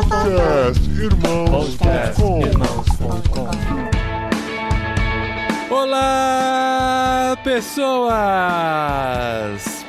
Podcastirmãos.com Olá, pessoas!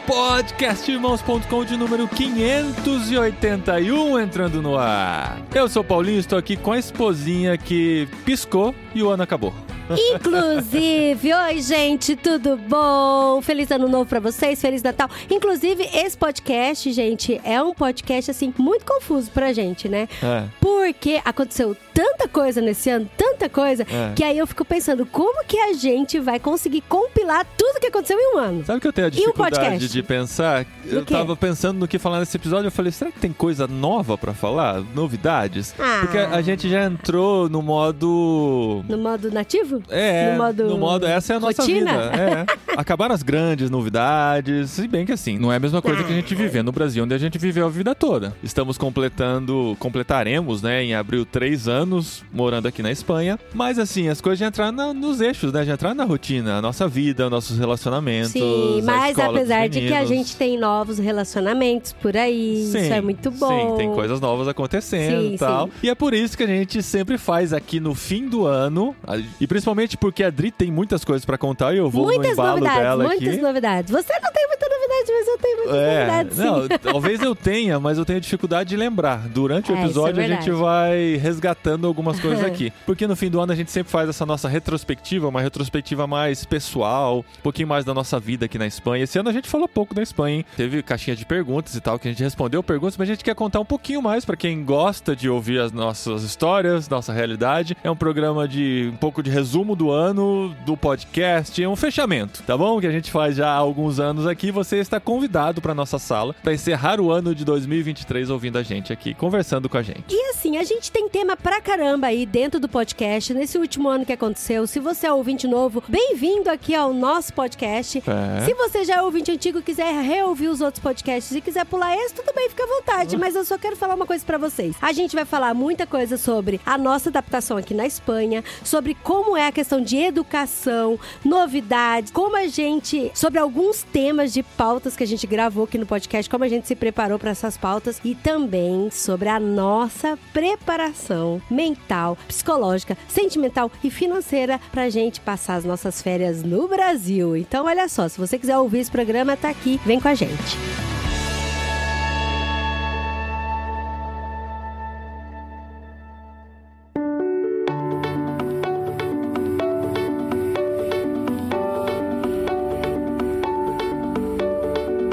Podcastirmãos.com de número 581 entrando no ar. Eu sou Paulinho, estou aqui com a esposinha que piscou e o ano acabou. Inclusive, oi gente, tudo bom? Feliz ano novo pra vocês, feliz Natal. Inclusive, esse podcast, gente, é um podcast assim muito confuso pra gente, né? É. Porque aconteceu tanta coisa nesse ano, tanta coisa, É. que aí eu fico pensando como que a gente vai conseguir compilar tudo que aconteceu em um ano. Sabe que eu tenho a o dificuldade podcast? de pensar? Eu tava pensando no que falar nesse episódio, eu falei, será que tem coisa nova pra falar? Novidades? Ah. Porque a gente já entrou no modo No modo nativo? É, No modo no modo, essa é a nossa rotina? vida. É. Acabaram as grandes novidades, se bem que assim, não é a mesma coisa que a gente viver no Brasil, onde a gente viveu a vida toda. Estamos completando, completaremos, né, em abril, três anos morando aqui na Espanha. Mas assim, as coisas já entraram na- nos eixos, né, já entraram na rotina, a nossa vida, nossos relacionamentos. Sim, mas apesar de que a gente tem novos relacionamentos por aí, Sim, isso é muito bom. Sim, tem coisas novas acontecendo Sim, e tal. sim. E é por isso que a gente sempre faz aqui no fim do ano. E principalmente porque a Dri tem muitas coisas pra contar e eu vou no Muitas embalo novidades, dela muitas aqui. novidades. Você não tem muita novidade, mas eu tenho muitas É, novidades, sim. não, talvez eu tenha, mas eu tenho dificuldade de lembrar. Durante o É, é episódio a gente vai resgatando algumas coisas aqui. Porque no fim do ano a gente sempre faz essa nossa retrospectiva, uma retrospectiva mais pessoal, um pouquinho mais da nossa vida aqui na Espanha. Esse ano a gente falou pouco da Espanha, hein? Teve caixinha de perguntas e tal, que a gente respondeu perguntas, mas a gente quer contar um pouquinho mais pra quem gosta de ouvir as nossas histórias, nossa realidade. É um programa de um pouco de resumo do ano, do podcast, é um fechamento, tá bom? Que a gente faz já há alguns anos aqui. Você está convidado pra nossa sala pra encerrar o ano de 2023 ouvindo a gente aqui, conversando com a gente. E assim, a gente tem tema pra caramba aí dentro do podcast, nesse último ano que aconteceu. Se você é ouvinte novo, bem-vindo aqui ao nosso podcast. É. Se você já é ouvinte antigo e quiser reouvir os outros podcasts e quiser pular esse, tudo bem, fica à vontade. Mas eu só quero falar uma coisa pra vocês. A gente vai falar muita coisa sobre a nossa adaptação aqui na Espanha, sobre como é a questão de educação, novidades, como a gente. sobre alguns temas de pautas que a gente gravou aqui no podcast, como a gente se preparou pra essas pautas e também sobre a nossa preparação mental, psicológica, sentimental e financeira pra gente passar as nossas férias no Brasil. Então, olha só, se você quiser ouvir esse programa, tá aqui, vem com a gente.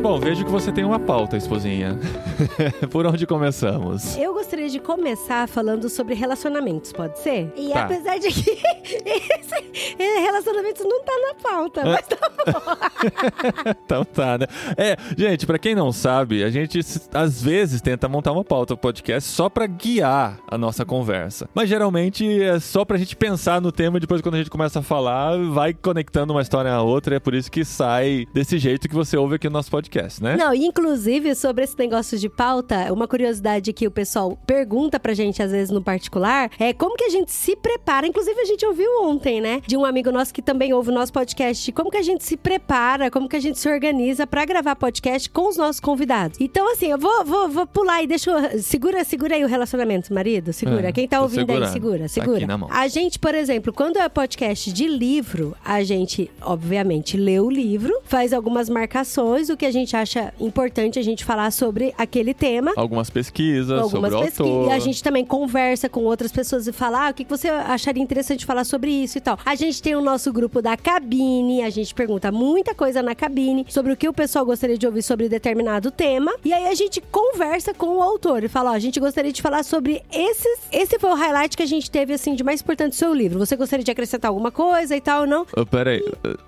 Bom, vejo que você tem uma pauta, esposinha. Por onde começamos? Eu gostaria de começar falando sobre relacionamentos, pode ser? E Tá. apesar de que esse, eh, relacionamentos não tá na pauta, mas tá então tá, né? É, gente, pra quem não sabe, a gente às vezes tenta montar uma pauta pro podcast só pra guiar a nossa conversa. Mas geralmente é só pra gente pensar no tema e depois quando a gente começa a falar, vai conectando uma história à outra. E é por isso que sai desse jeito que você ouve aqui no nosso podcast, né? Não, inclusive sobre esse negócio de pauta, uma curiosidade que o pessoal pergunta pra gente às vezes no particular é como que a gente se prepara. Inclusive a gente ouviu ontem, né, de um amigo nosso que também ouve o nosso podcast, como que a gente se prepara, como que a gente se organiza pra gravar podcast com os nossos convidados. Então assim, eu vou, vou, vou pular e deixa eu, segura, segura aí o relacionamento, marido, segura. É, Quem tá ouvindo aí, segura, Tá segura. mão. A gente, por exemplo, quando é podcast de livro, a gente, obviamente, lê o livro, faz algumas marcações, o que a gente acha importante a gente falar sobre aquele tema. Algumas pesquisas Algumas sobre o pesquisas. autor. E a gente também conversa com outras pessoas e fala, ah, o que que você acharia interessante falar sobre isso e tal. A gente tem o nosso grupo da cabine, a gente pergunta muita coisa na cabine sobre o que o pessoal gostaria de ouvir sobre determinado tema. E aí a gente conversa com o autor e fala, ó, a gente gostaria de falar sobre esses. Esse foi o highlight que a gente teve, assim, de mais importante do seu livro. Você gostaria de acrescentar alguma coisa e tal, não? Oh, peraí,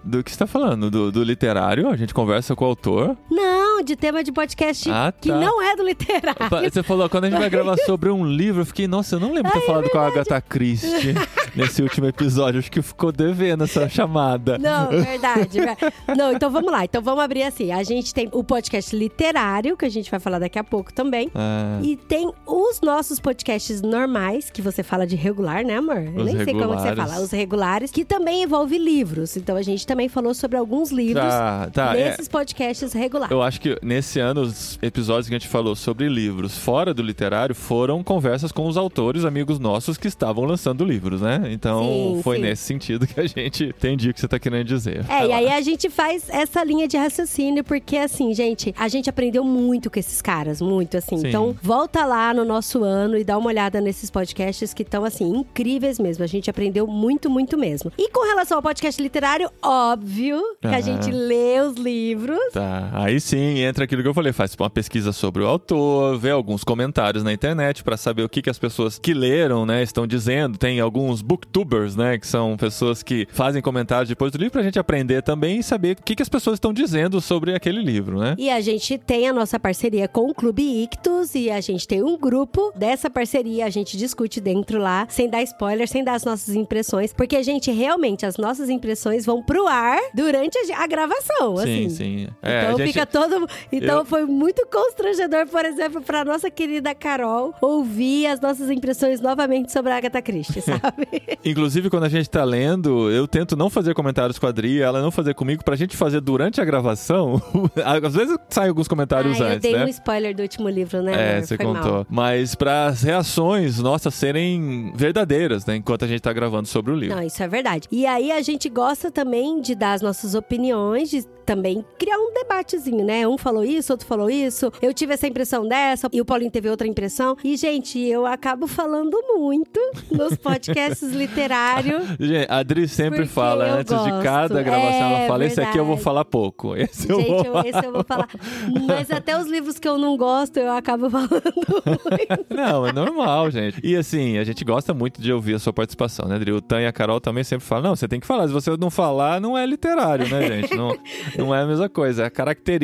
do que você tá falando? Do, do literário? A gente conversa com o autor? Não, de tema de podcast Ah, que tá. não é do literário. Você falou, quando a gente vai gravar sobre um livro, eu fiquei, nossa, eu não lembro de ter falado com a Agatha Christie. nesse último episódio. Acho que ficou devendo essa chamada. Não, verdade. ver- Não, então vamos lá. Então vamos abrir assim. A gente tem o podcast literário, que a gente vai falar daqui a pouco também. Ah, E tem os nossos podcasts normais, que você fala de regular, né, amor? Eu Os nem sei como que você regulares. fala. Os regulares, que também envolve livros. Então a gente também falou sobre alguns livros tá, tá. é. nesses podcasts regulares. Eu acho que nesse ano, os episódios que a gente falou sobre livros fora do literário foram conversas com os autores, amigos nossos que estavam lançando livros, né? Então Sim, foi sim. nesse sentido que a gente entendi o que você tá querendo dizer. É, e lá. aí a gente faz essa linha de raciocínio, porque assim, gente, a gente aprendeu muito com esses caras, muito assim. Sim. Então, volta lá no nosso ano e dá uma olhada nesses podcasts que estão, assim, incríveis mesmo. A gente aprendeu muito, muito mesmo. E com relação ao podcast literário, óbvio que a Aham. gente lê os livros. Tá, aí sim entra aquilo que eu falei, faz uma pesquisa sobre o autor, vê alguns comentários na internet pra saber o que, que as pessoas que leram, né, estão dizendo. Tem alguns booktubers, né, que são pessoas que fazem comentários depois do livro pra gente aprender também e saber o que, que as pessoas estão dizendo sobre aquele livro, né? E a gente tem a nossa parceria com o Clube Ictus e a gente tem um grupo dessa parceria, a gente discute dentro lá, sem dar spoiler, sem dar as nossas impressões, porque a gente realmente, as nossas impressões vão pro ar durante a, gravação, Sim, assim. sim. É, Então a gente- fica todo. Então eu- foi muito constrangedor, por exemplo, pra nossa querida Carol ouvir as nossas impressões novamente sobre a Agatha Christie, sabe? Inclusive, quando a gente tá lendo, eu tento não fazer comentários com a Adri, ela não fazer comigo, pra gente fazer durante a gravação. Às vezes saem alguns comentários ah, eu antes, dei né? um spoiler do último livro, né? É, amor? você Foi contou. mal. Mas para as reações nossas serem verdadeiras, né? Enquanto a gente tá gravando sobre o livro. Não, isso é verdade. E aí a gente gosta também de dar as nossas opiniões, de também criar um debatezinho, né? Um falou isso, outro falou isso. Eu tive essa impressão dessa e o Paulinho teve outra impressão. E, gente, eu acabo falando muito nos podcasts literários. Gente, a Adri sempre fala eu antes de gosto. cada gravação, É ela fala: esse aqui eu vou verdade. falar pouco. Esse eu Gente, vou. eu- esse eu vou falar. Mas até os livros que eu não gosto, eu acabo falando muito. Não, é normal, gente. E assim, a gente gosta muito de ouvir a sua participação, né, Adri? O Tan e a Carol também sempre falam: não, você tem que falar. Se você não falar, não é literário, né, gente? Não, não é a mesma coisa. A característica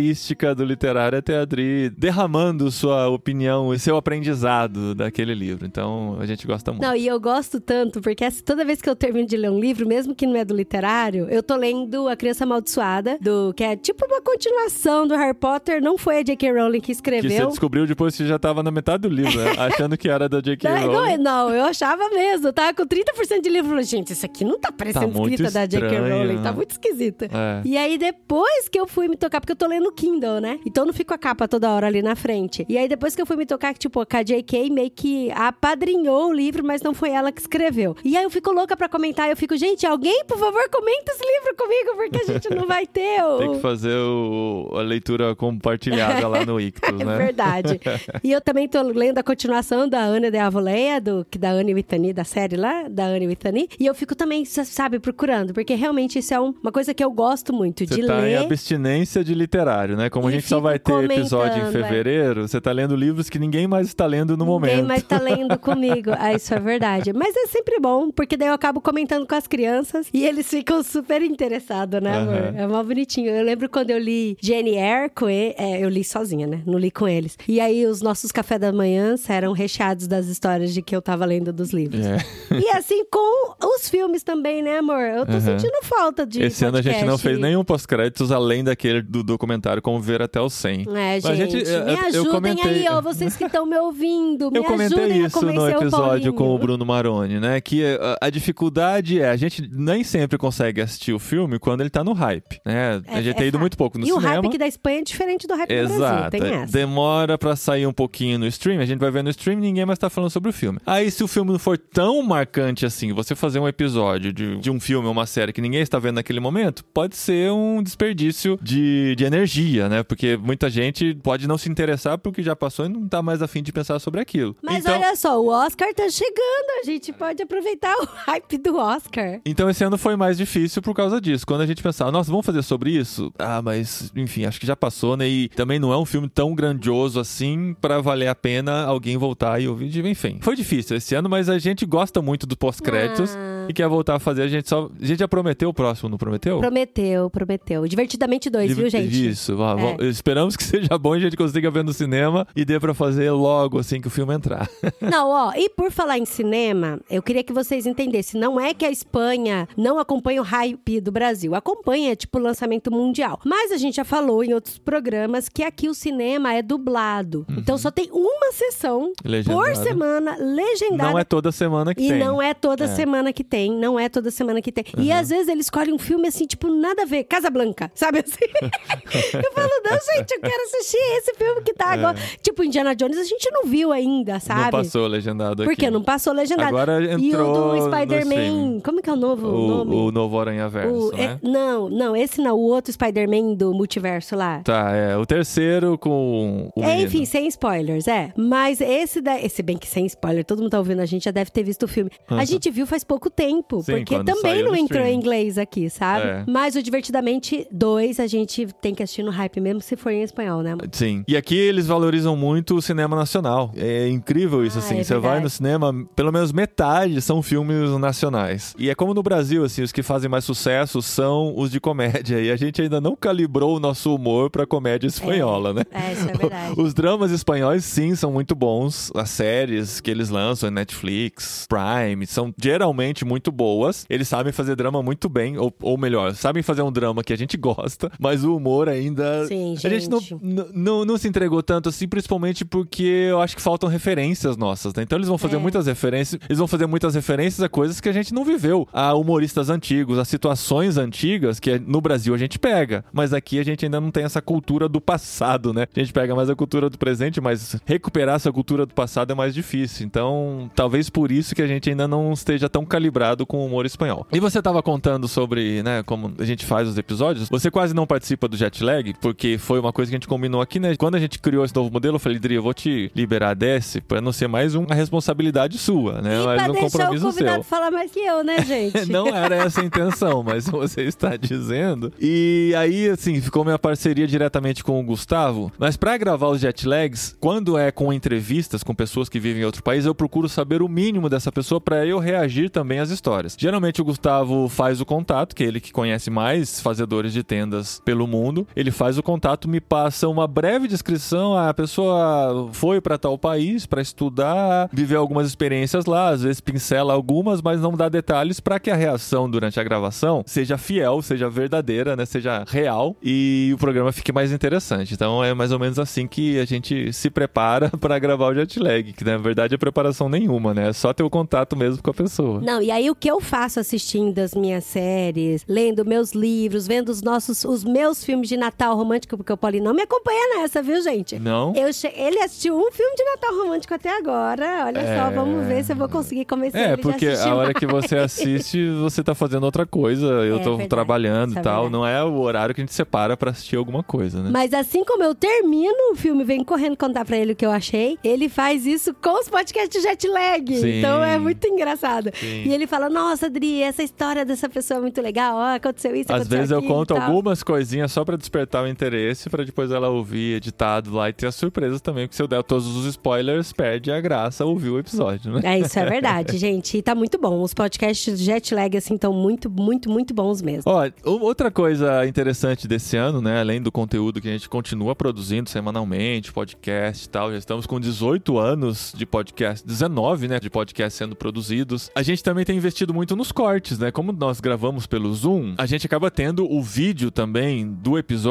do literário é ter a Adri derramando sua opinião e seu aprendizado daquele livro. Então, a gente gosta muito. Não, e eu gosto tanto, porque toda vez que eu termino de ler um livro, mesmo que não é do literário, eu tô lendo A Criança Amaldiçoada, do, que é tipo uma continuação do Harry Potter. Não foi a J.K. Rowling que Que você escreveu. descobriu depois que já tava na metade do livro, né? achando que era da J.K. Não, Rowling. não, não, eu achava mesmo. Eu tava com 30% de livro. Gente, isso aqui não tá parecendo muito escrita da J.K. Rowling. Tá né? muito esquisita. É. E aí, depois que eu fui me tocar, porque eu tô lendo Kindle, né? Então eu não fico a capa toda hora ali na frente. E aí, depois que eu fui me tocar, que, tipo, a J.K. meio que apadrinhou o livro, mas não foi ela que escreveu. E aí eu fico louca pra comentar. Eu fico, gente, alguém, por favor, comenta esse livro comigo, porque a gente não vai ter o. Tem que fazer o- a leitura compartilhada lá no Ictus, É né? verdade. e eu também tô lendo a continuação da Ana de Avoleia, do, da Anne Whitney, da série lá, da Anne Whitney. E eu fico também, sa- sabe, procurando, porque realmente isso é um- uma coisa que eu gosto muito Você de tá em ler. abstinência de literário, né? Como a E gente só vai ter episódio em é. fevereiro, você tá lendo livros que ninguém mais está lendo no Ninguém momento. mais tá lendo comigo. Ah, isso é verdade. Mas é sempre bom, porque daí eu acabo comentando com as crianças e eles ficam super interessados, né, amor? Aham. É mó bonitinho. Eu lembro quando eu li Jane Eyre com ele, é, eu li sozinha, né? Não li com eles. E aí os nossos café da manhã eram recheados das histórias de que eu tava lendo dos livros. É. E assim com os filmes também, né, amor? Eu tô Aham. sentindo falta de Esse ano a gente não podcast. fez nenhum pós-créditos além daquele do documentário Como Ver Até o 100. É, Mas a gente, gente- eu- me eu ajudem comentei- aí, ó, vocês que estão me ouvindo. Me Eu comentei a isso no o episódio Paulinho. com o Bruno Maroni, né? Que a, a dificuldade é, a gente nem sempre consegue assistir o filme quando ele tá no hype, né? a É- gente é tem ido muito pouco no e o cinema. hype aqui da Espanha é diferente do hype do Brasil, Exato. tem essa. Demora pra sair um pouquinho no stream, a gente vai ver no stream e ninguém mais tá falando sobre o filme. Aí, se o filme não for tão marcante assim, você fazer um episódio de, de um filme ou uma série que ninguém está vendo naquele momento, pode ser um desperdício de, de energia, né? Porque muita gente pode não se interessar porque já passou e não tá mais afim de pensar sobre aquilo. Mas então, olha só, o Oscar tá chegando, a gente pode aproveitar o hype do Oscar. Então esse ano foi mais difícil por causa disso. Quando a gente pensava, nossa, vamos fazer sobre isso? Ah, mas enfim, acho que já passou, né? E também não é um filme tão grandioso assim pra valer a pena alguém voltar e ouvir. Enfim, foi difícil esse ano, mas a gente gosta muito dos pós-créditos Ah. e quer voltar a fazer. A gente só. A gente já prometeu o próximo, não prometeu? Prometeu, prometeu. Divertidamente dois, viu, gente? Isso, vá, É. esperamos que seja bom e a gente consiga ver no cinema e dê pra fazer logo assim que o filme entrar. Não, ó, e por falar em cinema, eu queria que vocês entendessem. Não é que a Espanha não acompanha o hype do Brasil. Acompanha, tipo, o lançamento mundial. Mas a gente já falou em outros programas que aqui o cinema é dublado. Então só tem uma sessão por Legendado. semana, legendada. Não é toda semana que E tem. não é toda É. semana que tem, não é toda semana que tem. E às vezes ele escolhe um filme assim, tipo, nada a ver, Casa Blanca, sabe assim? eu falo, não, gente, eu quero assistir esse filme que tá agora. Tipo, Indiana Jones a gente não viu ainda, sabe? É. Não passou legendado aqui. Porque não passou legendado. Agora e o entrou do Spider-Man, como que é o novo o, nome? o novo Aranha Verso, O- é- né? não, não, esse não, o outro Spider-Man do multiverso lá. Tá, é. O terceiro com o É, enfim, sem spoilers, é. Mas esse da. Esse bem que sem spoiler, todo mundo tá ouvindo, a gente já deve ter visto o filme. A gente viu faz pouco tempo, Sim, porque também não entrou em inglês aqui, sabe? É. Mas o Divertidamente 2 a gente tem que assistir no hype, mesmo se for em espanhol, né? Sim. E aqui eles valorizam muito o cinema nacional. É incrível isso, Ah, assim. é Você vai no cinema, pelo menos metade são filmes nacionais. E é como no Brasil, assim, os que fazem mais sucesso são os de comédia. E a gente ainda não calibrou o nosso humor pra comédia espanhola, né? É, isso é verdade. Os dramas espanhóis, sim, são muito bons. As séries que eles lançam em Netflix, Prime, são geralmente muito boas. Eles sabem fazer drama muito bem, ou, ou melhor, sabem fazer um drama que a gente gosta, mas o humor ainda. Sim, A gente não, gente. n- não, não se entregou tanto assim, principalmente porque eu acho que faltam referências nossas, né? Então eles vão fazer É. muitas referências, eles vão fazer muitas referências a coisas que a gente não viveu. A humoristas antigos, a situações antigas que no Brasil a gente pega, mas aqui a gente ainda não tem essa cultura do passado, né? A gente pega mais a cultura do presente, mas recuperar essa cultura do passado é mais difícil. Então, talvez por isso que a gente ainda não esteja tão calibrado com o humor espanhol. E você tava contando sobre, né, como a gente faz os episódios. Você quase não participa do jet lag, porque foi uma coisa que a gente combinou aqui, né? Quando a gente criou esse novo modelo, eu falei, Dri, eu vou te liberar desse pra não ser mais uma responsabilidade sua, né? e pra um deixar o compromisso convidado seu. falar mais que eu, né, gente? Não era essa a intenção, mas você está dizendo. E aí, assim, ficou minha parceria diretamente com o Gustavo. Mas pra gravar os jet lags, quando é com entrevistas com pessoas que vivem em outro país, eu procuro saber o mínimo dessa pessoa pra eu reagir também às histórias. Geralmente o Gustavo faz o contato, que é ele que conhece mais fazedores de tendas pelo mundo. Ele faz o contato, me passa uma breve descrição. Ah, a pessoa foi pra tal país pra estudar, viveu algumas experiências lá, às vezes pincela algumas, mas não dá detalhes pra que a reação durante a gravação seja fiel, seja verdadeira, né, seja real e o programa fique mais interessante. Então é mais ou menos assim que a gente se prepara pra gravar o jet lag, que na verdade é preparação nenhuma, né? É só ter o contato mesmo com a pessoa. Não, e aí o que eu faço assistindo as minhas séries, lendo meus livros, vendo os nossos, os meus filmes de Natal romântico, porque o Paulinho não me acompanha nessa, viu, gente? Não? Eu che- Ele assistiu um filme de Natal romântico até agora. Olha só, É. vamos ver se eu vou conseguir convencer É, ele porque de assistir a hora mais. que você assiste, você tá fazendo outra coisa. Eu É tô verdade, trabalhando e é tal. verdade. Não é o horário que a gente separa pra assistir alguma coisa, né? Mas assim como eu termino o filme, venho correndo contar pra ele o que eu achei, ele faz isso com os podcasts jet lag. Sim. Então é muito engraçado. Sim. E ele fala: Nossa, Adri, essa história dessa pessoa é muito legal. Ó, aconteceu isso, Às aconteceu vezes eu aquilo e conto algumas coisinhas só pra despertar o interesse, pra depois ela ouvir editado lá e ter as surpresas também, porque se eu der todos os spoilers, perde a graça ouvir o episódio, né? É, isso é verdade, gente. E tá muito bom. Os podcasts jet lag, assim, estão muito, muito, muito bons mesmo. Ó, outra coisa interessante desse ano, né, além do conteúdo que a gente continua produzindo semanalmente, podcast e tal, já estamos com 18 anos de podcast, 19, né, de podcast sendo produzidos. A gente também tem investido muito nos cortes, né? Como nós gravamos pelo Zoom, a gente acaba tendo o vídeo também do episódio,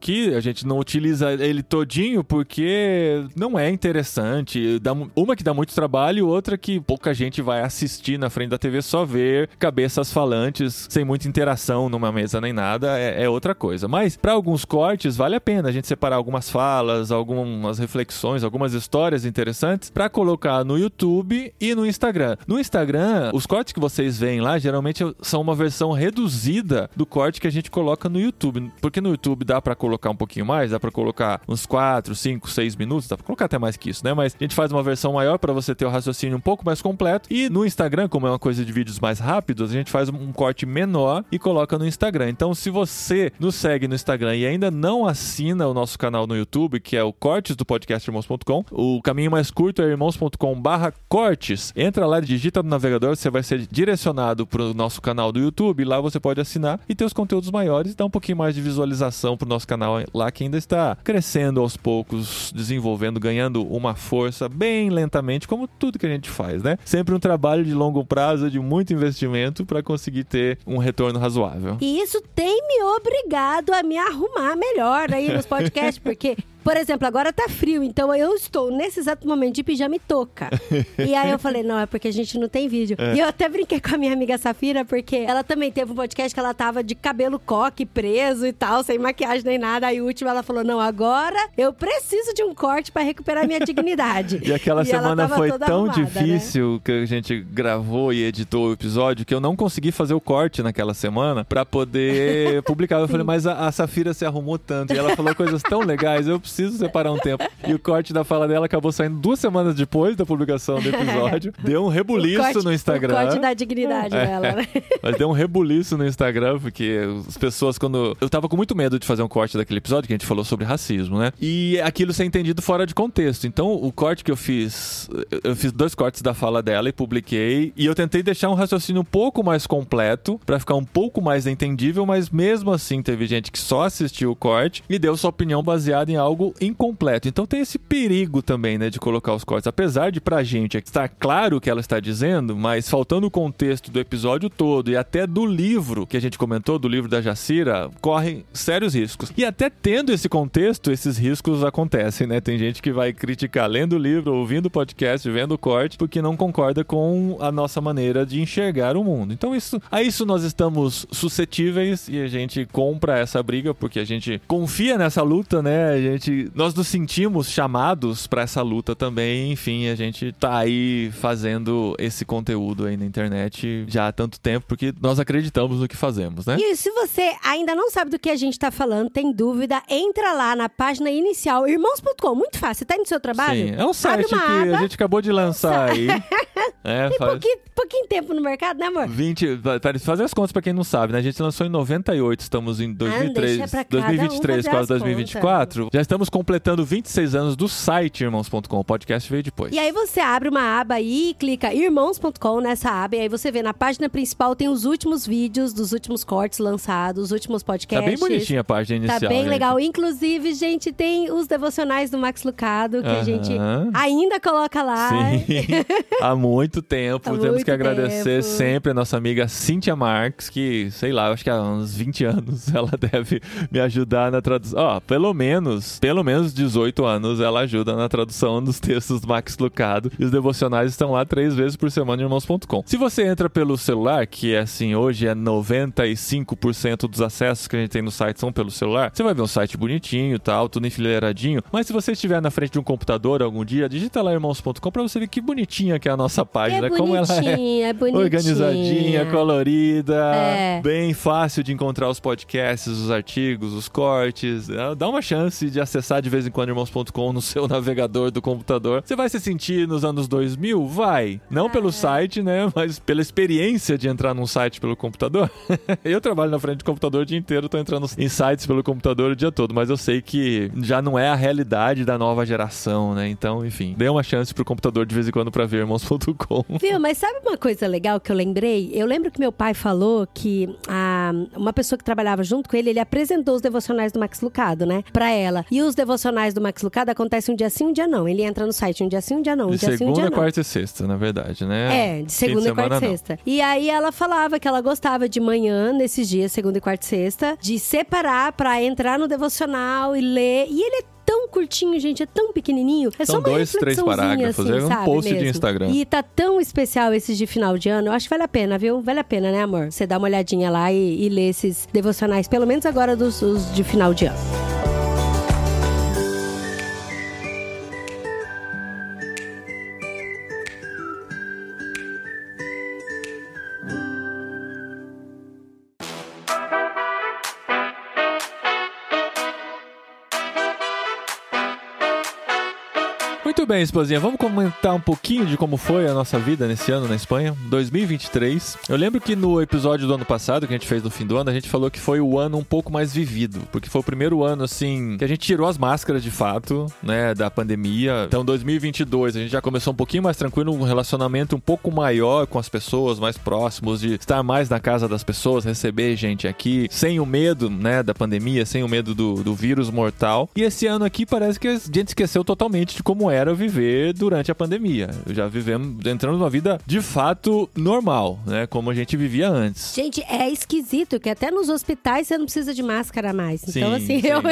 que a gente não utiliza ele todinho porque não é interessante. Dá uma que dá muito trabalho, outra que pouca gente vai assistir na frente da TV, só ver cabeças falantes sem muita interação numa mesa nem nada, é, é outra coisa. Mas para alguns cortes vale a pena a gente separar algumas falas, algumas reflexões, algumas histórias interessantes para colocar no YouTube e no Instagram. No Instagram, os cortes que vocês veem lá geralmente são uma versão reduzida do corte que a gente coloca no YouTube, porque no YouTube dá para colocar um pouquinho mais, dá para colocar uns 4, 5, 6 minutos, dá para colocar até mais que isso, né? Mas a gente faz uma versão maior para você ter o raciocínio um pouco mais completo. E no Instagram, como é uma coisa de vídeos mais rápidos, a gente faz um corte menor e coloca no Instagram. Então, se você nos segue no Instagram e ainda não assina o nosso canal no YouTube, que é o Cortes do podcast irmãos.com, o caminho mais curto é irmãos.com/cortes. Entra lá, digita no navegador, você vai ser direcionado para o nosso canal do YouTube. Lá você pode assinar e ter os conteúdos maiores dar um pouquinho mais de visualização pro nosso canal lá que ainda está crescendo aos poucos, desenvolvendo, ganhando uma força bem lentamente, como tudo que a gente faz, né? Sempre um trabalho de longo prazo, de muito investimento para conseguir ter um retorno razoável. E isso tem me obrigado a me arrumar melhor aí nos podcasts, porque por exemplo, agora tá frio, então eu estou nesse exato momento de pijama e touca. e aí eu falei, não, é porque a gente não tem vídeo. É. E eu até brinquei com a minha amiga Safira, porque ela também teve um podcast que ela tava de cabelo coque, preso e tal, sem maquiagem nem nada. Aí o último ela falou, não, agora eu preciso de um corte para recuperar minha dignidade. e aquela e semana foi tão arrumada, né? difícil né? que a gente gravou e editou o episódio que eu não consegui fazer o corte naquela semana para poder publicar. Eu falei, mas a, a Safira se arrumou tanto e ela falou coisas tão legais, eu preciso preciso separar um tempo. E o corte da fala dela acabou saindo duas semanas depois da publicação do episódio. Deu um rebuliço corte, no Instagram. O corte da dignidade é. dela, né? Mas deu um rebuliço no Instagram, porque as pessoas, quando. Eu tava com muito medo de fazer um corte daquele episódio que a gente falou sobre racismo, né? E aquilo ser entendido fora de contexto. Então, o corte que eu fiz. Eu fiz dois cortes da fala dela e publiquei. E eu tentei deixar um raciocínio um pouco mais completo, para ficar um pouco mais entendível, mas mesmo assim teve gente que só assistiu o corte e deu sua opinião baseada em algo incompleto. Então tem esse perigo também, né, de colocar os cortes. Apesar de pra gente estar claro o que ela está dizendo, mas faltando o contexto do episódio todo e até do livro que a gente comentou, do livro da Jacira, correm sérios riscos. E até tendo esse contexto, esses riscos acontecem, né? Tem gente que vai criticar lendo o livro, ouvindo o podcast, vendo o corte, porque não concorda com a nossa maneira de enxergar o mundo. Então isso, a isso nós estamos suscetíveis e a gente compra essa briga porque a gente confia nessa luta, né? A gente nós nos sentimos chamados para essa luta também. Enfim, a gente tá aí fazendo esse conteúdo aí na internet já há tanto tempo, porque nós acreditamos no que fazemos, né? E se você ainda não sabe do que a gente tá falando, tem dúvida, entra lá na página inicial, irmãos.com. Muito fácil. Tá no seu trabalho? Sim, é um site que aba, a gente acabou de lançar aí. é, tem faz... pouquinho, pouquinho tempo no mercado, né, amor? 20. Para fazer as contas para quem não sabe, né? A gente lançou em 98, estamos em 2003, ah, 2023, um quase 2024. Já estamos completando 26 anos do site irmãos.com. O podcast veio depois. E aí você abre uma aba aí clica irmãos.com nessa aba. E aí você vê na página principal tem os últimos vídeos dos últimos cortes lançados, os últimos podcasts. Tá bem bonitinha a página inicial. Tá bem gente. legal. Inclusive, gente, tem os devocionais do Max Lucado que uh -huh. a gente ainda coloca lá. Sim. Há muito tempo. Há Temos muito que agradecer sempre a nossa amiga Cíntia Marques, que, sei lá, acho que há uns 20 anos ela deve me ajudar na tradução. Ó, pelo menos, pelo menos 18 anos, ela ajuda na tradução dos textos do Max Lucado. E os devocionais estão lá três vezes por semana em irmãos.com. Se você entra pelo celular, que é assim, hoje é 95% dos acessos que a gente tem no site são pelo celular, você vai ver um site bonitinho tal, tudo enfileiradinho. Mas se você estiver na frente de um computador algum dia, digita lá irmãos.com pra você ver que bonitinha que é a nossa página. É como ela é, é organizadinha, colorida, é. bem fácil de encontrar os podcasts, os artigos, os cortes. Dá uma chance de acessar de vez em quando irmãos.com no seu navegador do computador. Você vai se sentir nos anos 2000? Vai. Não pelo site, né? Mas pela experiência de entrar num site pelo computador. eu trabalho na frente do computador o dia inteiro, tô entrando em sites pelo computador o dia todo, mas eu sei que já não é a realidade da nova geração, né? Então, enfim, dê uma chance pro computador de vez em quando pra ver irmãos.com. Viu, mas sabe uma coisa legal que eu lembrei? Eu lembro que meu pai falou que a, uma pessoa que trabalhava junto com ele, ele apresentou os devocionais do Max Lucado, né? Pra ela. E os devocionais do Max Lucado acontecem um dia sim, um dia não. Ele entra no site um dia sim, um dia não. Um de dia segunda, sim, um dia quarta e sexta, na verdade, né? É, de segunda e quarta e sexta. E aí ela falava que ela gostava de manhã, nesses dias, segunda e quarta e sexta, de separar pra entrar no devocional e ler. E ele é tão curtinho, gente, é tão pequenininho. É São só uma dois, três parágrafos, assim, é um sabe, post mesmo. de Instagram. E tá tão especial esses de final de ano, eu acho que vale a pena, viu? Vale a pena, né, amor? Você dá uma olhadinha lá e, e ler esses devocionais, pelo menos agora dos, dos de final de ano. Muito bem, esposinha, vamos comentar um pouquinho de como foi a nossa vida nesse ano na Espanha, 2023. Eu lembro que no episódio do ano passado, que a gente fez no fim do ano, a gente falou que foi o ano um pouco mais vivido, porque foi o primeiro ano, assim, que a gente tirou as máscaras de fato, né, da pandemia. Então, 2022, a gente já começou um pouquinho mais tranquilo, um relacionamento um pouco maior com as pessoas, mais próximos, de estar mais na casa das pessoas, receber gente aqui, sem o medo, né, da pandemia, sem o medo do, do vírus mortal. E esse ano aqui parece que a gente esqueceu totalmente de como era viver durante a pandemia. Já vivemos, entramos numa vida de fato normal, né? Como a gente vivia antes. Gente, é esquisito que até nos hospitais você não precisa de máscara mais. Então, Sim, assim, sim. eu,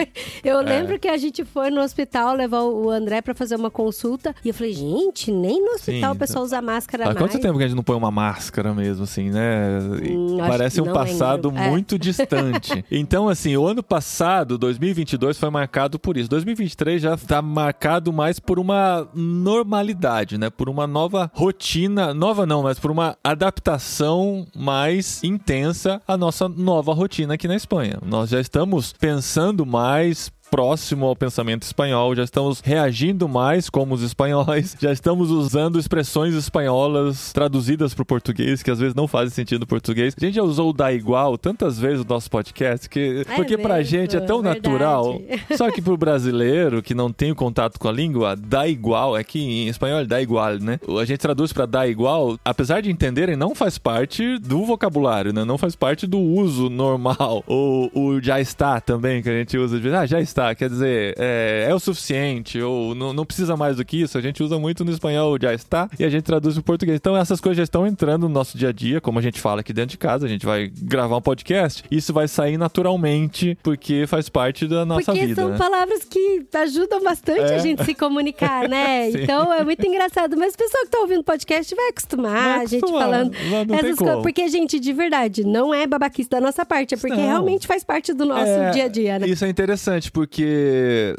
eu É. lembro que a gente foi no hospital levar o André pra fazer uma consulta e eu falei, gente, nem no hospital Sim. o pessoal usa máscara Há mais. quanto tempo que a gente não põe uma máscara mesmo, assim, né? Hum, Parece um passado lembro. É. muito distante. Então, assim, o ano passado, 2022, foi marcado por isso. 2023 já tá marcado mais por uma normalidade, né? Por uma nova rotina, nova não, mas por uma adaptação mais intensa à nossa nova rotina aqui na Espanha. Nós já estamos pensando mais próximo ao pensamento espanhol, já estamos reagindo mais como os espanhóis, já estamos usando expressões espanholas traduzidas para o português que às vezes não fazem sentido no português. A gente já usou o dar igual tantas vezes no nosso podcast que É porque pra mesmo, gente é tão verdade. natural. Só que pro brasileiro que não tem o contato com a língua, dá igual, é que em espanhol é dá igual, né? A gente traduz para dar igual, apesar de entenderem, não faz parte do vocabulário, né? Não faz parte do uso normal. Ou o já está também, que a gente usa de ah, já está, quer dizer, é, é o suficiente, ou não, não precisa mais do que isso. A gente usa muito no espanhol já está e a gente traduz pro português. Então essas coisas já estão entrando no nosso dia a dia, como a gente fala aqui dentro de casa, a gente vai gravar um podcast, isso vai sair naturalmente, porque faz parte da nossa Porque vida. são né? palavras que ajudam bastante É. a gente se comunicar, né? Então é muito engraçado. Mas o pessoal que tá ouvindo o podcast vai acostumar, Vai a gente acostumar, falando não- não tem essas coisas. Porque, gente, de verdade, não é babaquice da nossa parte, é porque Não. realmente faz parte do nosso É, dia a dia, né? Isso é interessante, porque,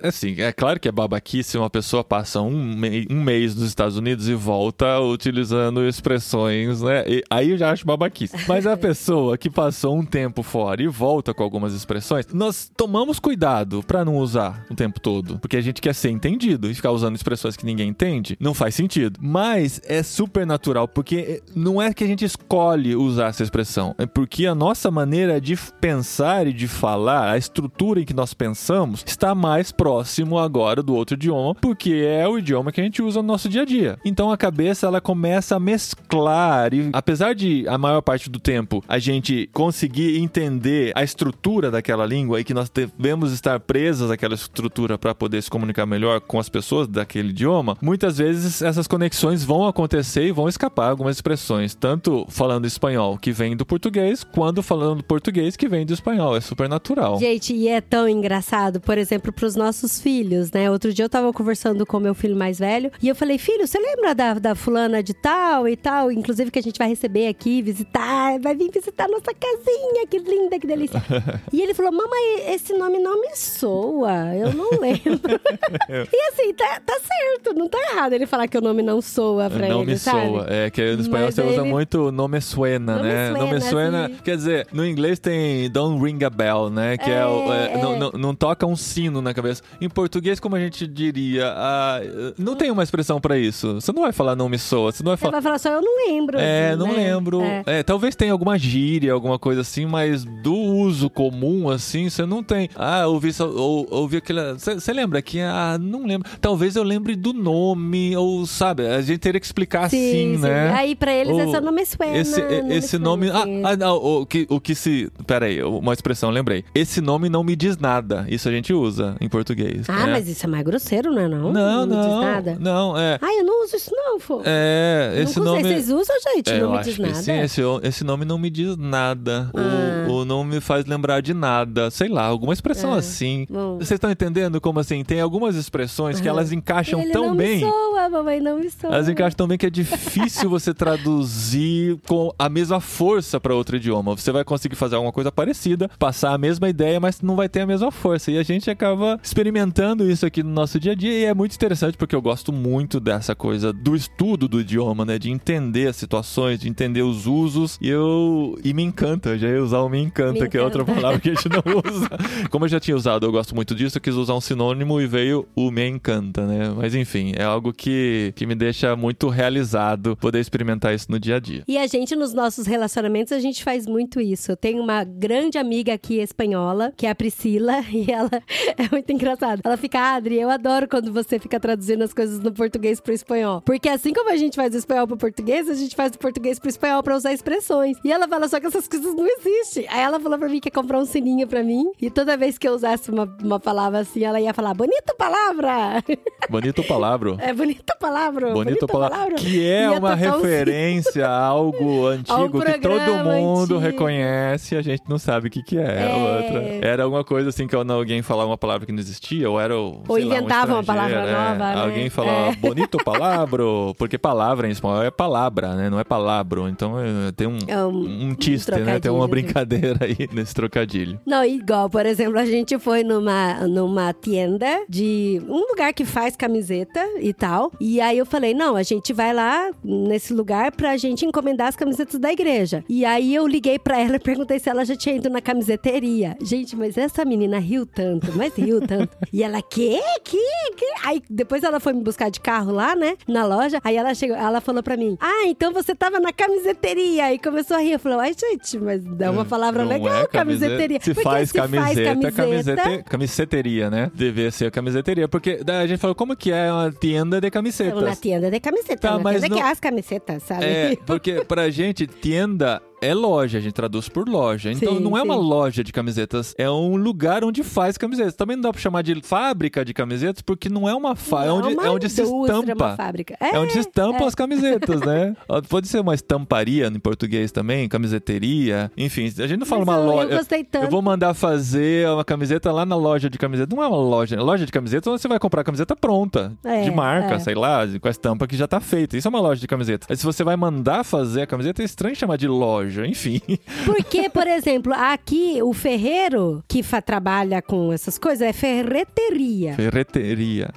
assim, é claro que é babaquice uma pessoa passa um, mei- um mês nos Estados Unidos e volta utilizando expressões, né? E aí eu já acho babaquice. Mas a pessoa que passou um tempo fora e volta com algumas expressões, nós tomamos cuidado pra não usar o tempo todo, porque a gente quer ser entendido e ficar usando expressões que ninguém entende não faz sentido. Mas é super natural, porque não é que a gente escolhe usar essa expressão, é porque a nossa maneira de pensar e de falar, a estrutura em que nós pensamos, está mais próximo agora do outro idioma, porque é o idioma que a gente usa no nosso dia a dia. Então a cabeça ela começa a mesclar e apesar de a maior parte do tempo a gente conseguir entender a estrutura daquela língua e que nós devemos estar presas àquela estrutura para poder se comunicar melhor com as pessoas daquele idioma, muitas vezes essas conexões vão acontecer e vão escapar algumas expressões, tanto falando espanhol que vem do português, quanto falando português que vem do espanhol. É super natural. Gente, e é tão engraçado, por exemplo, pros nossos filhos, né? Outro dia eu tava conversando com meu filho mais velho e eu falei, filho, você lembra da, da fulana de tal e tal? Inclusive que a gente vai receber aqui, visitar, vai vir visitar nossa casinha, que linda, que delícia. e ele falou, mamãe, esse nome não me soa, eu não lembro. e assim, tá, tá certo, não tá errado ele falar que o nome não soa pra não ele, me sabe? soa. É que no espanhol Mas você usa ele- muito nome suena, Não me né? suena, Não me suena. assim. Quer dizer, no inglês tem don't ring a bell, né? Que é, o- é, É, Não, é. não, não toca um sino na cabeça. Em português, como a gente diria, ah, não tem uma expressão pra isso. Você não vai falar não me soa. Você não vai Você falar. vai falar só, eu não lembro. É, não né? lembro. É. É, talvez tenha alguma gíria, alguma coisa assim, mas do uso comum, assim, você não tem. Ah, ouvi, ou, ouvi aquela. Você lembra que? Ah, não lembro. Talvez eu lembre do nome, ou sabe, a gente teria que explicar Sim, assim, sim. né? Aí pra eles é Ou só nome suena. Esse, nome esse suena, nome. Ah, assim. ah, não, o que, o que se. Pera aí, uma expressão, lembrei. Esse nome não me diz nada. Isso a gente usa em português. Ah, é. mas isso é mais grosseiro, não é não? Não, não. diz nada? Não, é. Ah, eu não uso isso não, pô. É, esse Nunca usei. nome. Vocês usam, gente? É, não me diz nada. sim, esse, esse nome não me diz nada. Ah. O, o não me faz lembrar de nada. Sei lá, alguma expressão É. assim. Bom. Vocês estão entendendo como assim? Tem algumas expressões que Aham. elas encaixam Ele tão não bem. me soa, mamãe não me soa. Elas encaixam tão bem que é difícil você traduzir com a mesma força para outro idioma. Você vai conseguir fazer alguma coisa parecida, passar a mesma ideia, mas não vai ter a mesma força. E a gente acaba experimentando isso aqui no nosso dia a dia e é muito interessante porque eu gosto muito dessa coisa do estudo do idioma, né? De entender as situações, de entender os usos. E eu e me encanta, eu já ia usar o me encanta, Me que é outra encanta. palavra que a gente não usa. Como eu já tinha usado, eu gosto muito disso, eu quis usar um sinônimo e veio o me encanta, né? Mas enfim, é algo que, que me deixa muito realizado poder experimentar isso no dia a dia. E a gente, nos nossos relacionamentos, a gente faz muito isso. Eu tenho uma grande amiga aqui espanhola, que é a Priscila, e ela É muito engraçado. Ela fica, Adri, eu adoro quando você fica traduzindo as coisas do português pro espanhol. Porque assim como a gente faz do espanhol pro português, a gente faz do português pro espanhol pra usar expressões. E ela fala, só que essas coisas não existem. Aí ela falou pra mim que ia comprar um sininho pra mim. E toda vez que eu usasse uma, uma palavra assim, ela ia falar, bonita palavra! Bonito palavra. É bonita palavra. Bonito palavra. Que é Ia uma tocar um referência a algo antigo que todo mundo antigo. reconhece e a gente não sabe o que, que é. É. a. Era alguma coisa assim que alguém falava uma palavra que não existia, ou era. o- Ou sei lá, um inventava uma palavra é. nova, né? Alguém falava É. bonito palavra, porque palavra em espanhol é palavra, né? Não é palavra. Então é, tem um, É um- um tiste, né? Tem uma brincadeira aí nesse trocadilho. Não, igual, por exemplo, a gente foi numa, numa tienda de um lugar que faz camiseta e tal. E aí eu falei: não, a gente vai lá nesse lugar pra gente encomendar as camisetas da igreja. E aí eu liguei pra ela e perguntei se ela já tinha ido na camiseteria. Gente, mas essa menina riu tanto, mas riu tanto. E ela, que? Que? Que? Aí depois ela foi me buscar de carro lá, né? Na loja. Aí ela chegou, ela falou pra mim: Ah, então você tava na camiseteria. E começou a rir. Eu falei, ai, gente, mas é uma palavra Não legal, é camiseteria. Se faz se camiseta, faz camiseta, camisete- camiseteria, né? Devia ser camiseteria. Porque daí a gente falou, como que é uma tienda de camisetas? Uma tienda de camiseta. Tá, mas tienda não- que é as camisetas, sabe? É, porque pra gente, tienda é loja, a gente traduz por loja. Então Sim, não é uma sim. loja de camisetas, é um lugar onde faz camisetas. Também não dá pra chamar de fábrica de camisetas, porque não é uma fábrica, é Não, onde, uma é onde se estampa. Uma fábrica. É onde se estampam é. as camisetas, né? Pode ser uma estamparia em português também, camiseteria. Enfim, a gente não fala Mas uma eu- eu loja. gostei tanto. Eu vou mandar fazer uma camiseta lá na loja de camiseta. Não é uma loja. Loja de camiseta onde você vai comprar a camiseta pronta. É, de marca, é. sei lá, com a estampa que já tá feita. Isso é uma loja de camiseta. Aí se você vai mandar fazer a camiseta, é estranho chamar de loja. Enfim. Porque, por exemplo, aqui o ferreiro que trabalha com essas coisas é ferreteria. Ferreteria.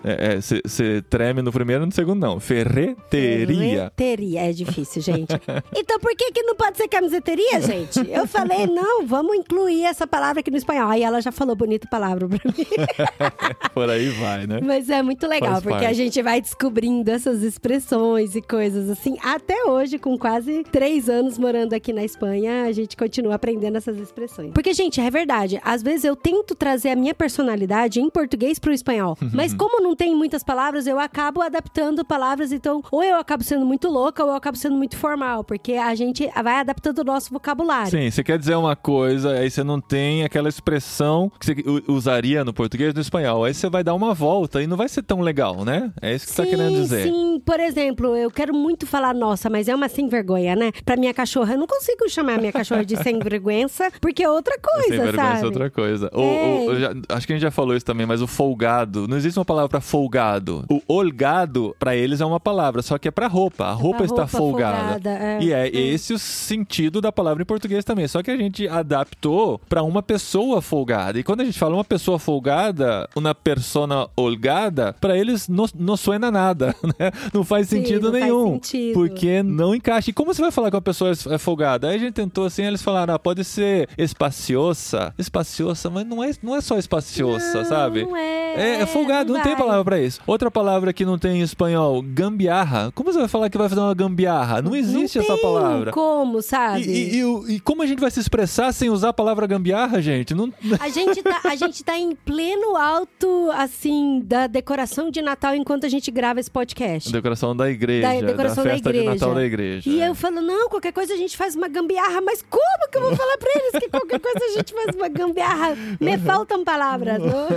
Você treme no primeiro e no segundo, não. Ferreteria. Ferreteria. É difícil, gente. Então por que que não pode ser camiseteria, gente? Eu falei, não, vamos incluir essa palavra aqui no espanhol. Aí ela já falou bonita palavra pra mim. Por aí vai, né? Mas é muito legal, Faz porque a parte. gente vai descobrindo essas expressões e coisas assim. Até hoje, com quase três anos morando aqui na Espanha, a gente continua aprendendo essas expressões. Porque, gente, é verdade. Às vezes eu tento trazer a minha personalidade em português pro espanhol. Mas como não tem muitas palavras, eu acabo adaptando palavras. Então, ou eu acabo sendo muito louca, ou eu acabo sendo muito formal. Porque a gente vai adaptando o nosso vocabulário. Sim, você quer dizer uma coisa, aí você não tem aquela expressão que você usaria no português e no espanhol. Aí você vai dar uma volta e não vai ser tão legal, né? É isso que você tá querendo dizer. Sim, por exemplo, eu quero muito falar nossa, mas é uma sem vergonha, né? Pra minha cachorra, eu não consigo chamar a minha cachorra de sem vergonha, porque é outra coisa, Sem vergonha sabe? é outra coisa. O- É. o- já- acho que a gente já falou isso também, mas o folgado. Não existe uma palavra pra folgado. O olgado, pra eles, é uma palavra, só que é pra roupa. A roupa pra está roupa folgada. folgada, é. E é esse o sentido da palavra em português também. Só que a gente adaptou pra uma pessoa folgada. E quando a gente fala uma pessoa folgada, uma persona holgada, pra eles não, não suena nada, né? Não faz Sim, sentido não faz nenhum. sentido. Porque não encaixa. E como você vai falar que uma pessoa é folgada? Aí a gente tentou assim, eles falaram, ah, pode ser espaciosa. Espaciosa, mas não é, não é só espaciosa, Não, sabe? não é. É, é folgado, não, tem vai. palavra pra isso. Outra palavra que não tem em espanhol, gambiarra. Como você vai falar que vai fazer uma gambiarra? Não existe não essa tem palavra. como, E, sabe? e- e o- e como a gente vai se expressar sem usar a palavra gambiarra, gente? Não... A gente, tá, a gente tá em pleno alto, assim, da decoração de Natal enquanto a gente grava esse podcast. Decoração da igreja, Da decoração da festa de igreja. Natal da igreja. E é. eu falo, não, qualquer coisa a gente faz uma gambiarra, mas como que eu vou falar pra eles que qualquer coisa a gente faz uma gambiarra? Me faltam palavras, não?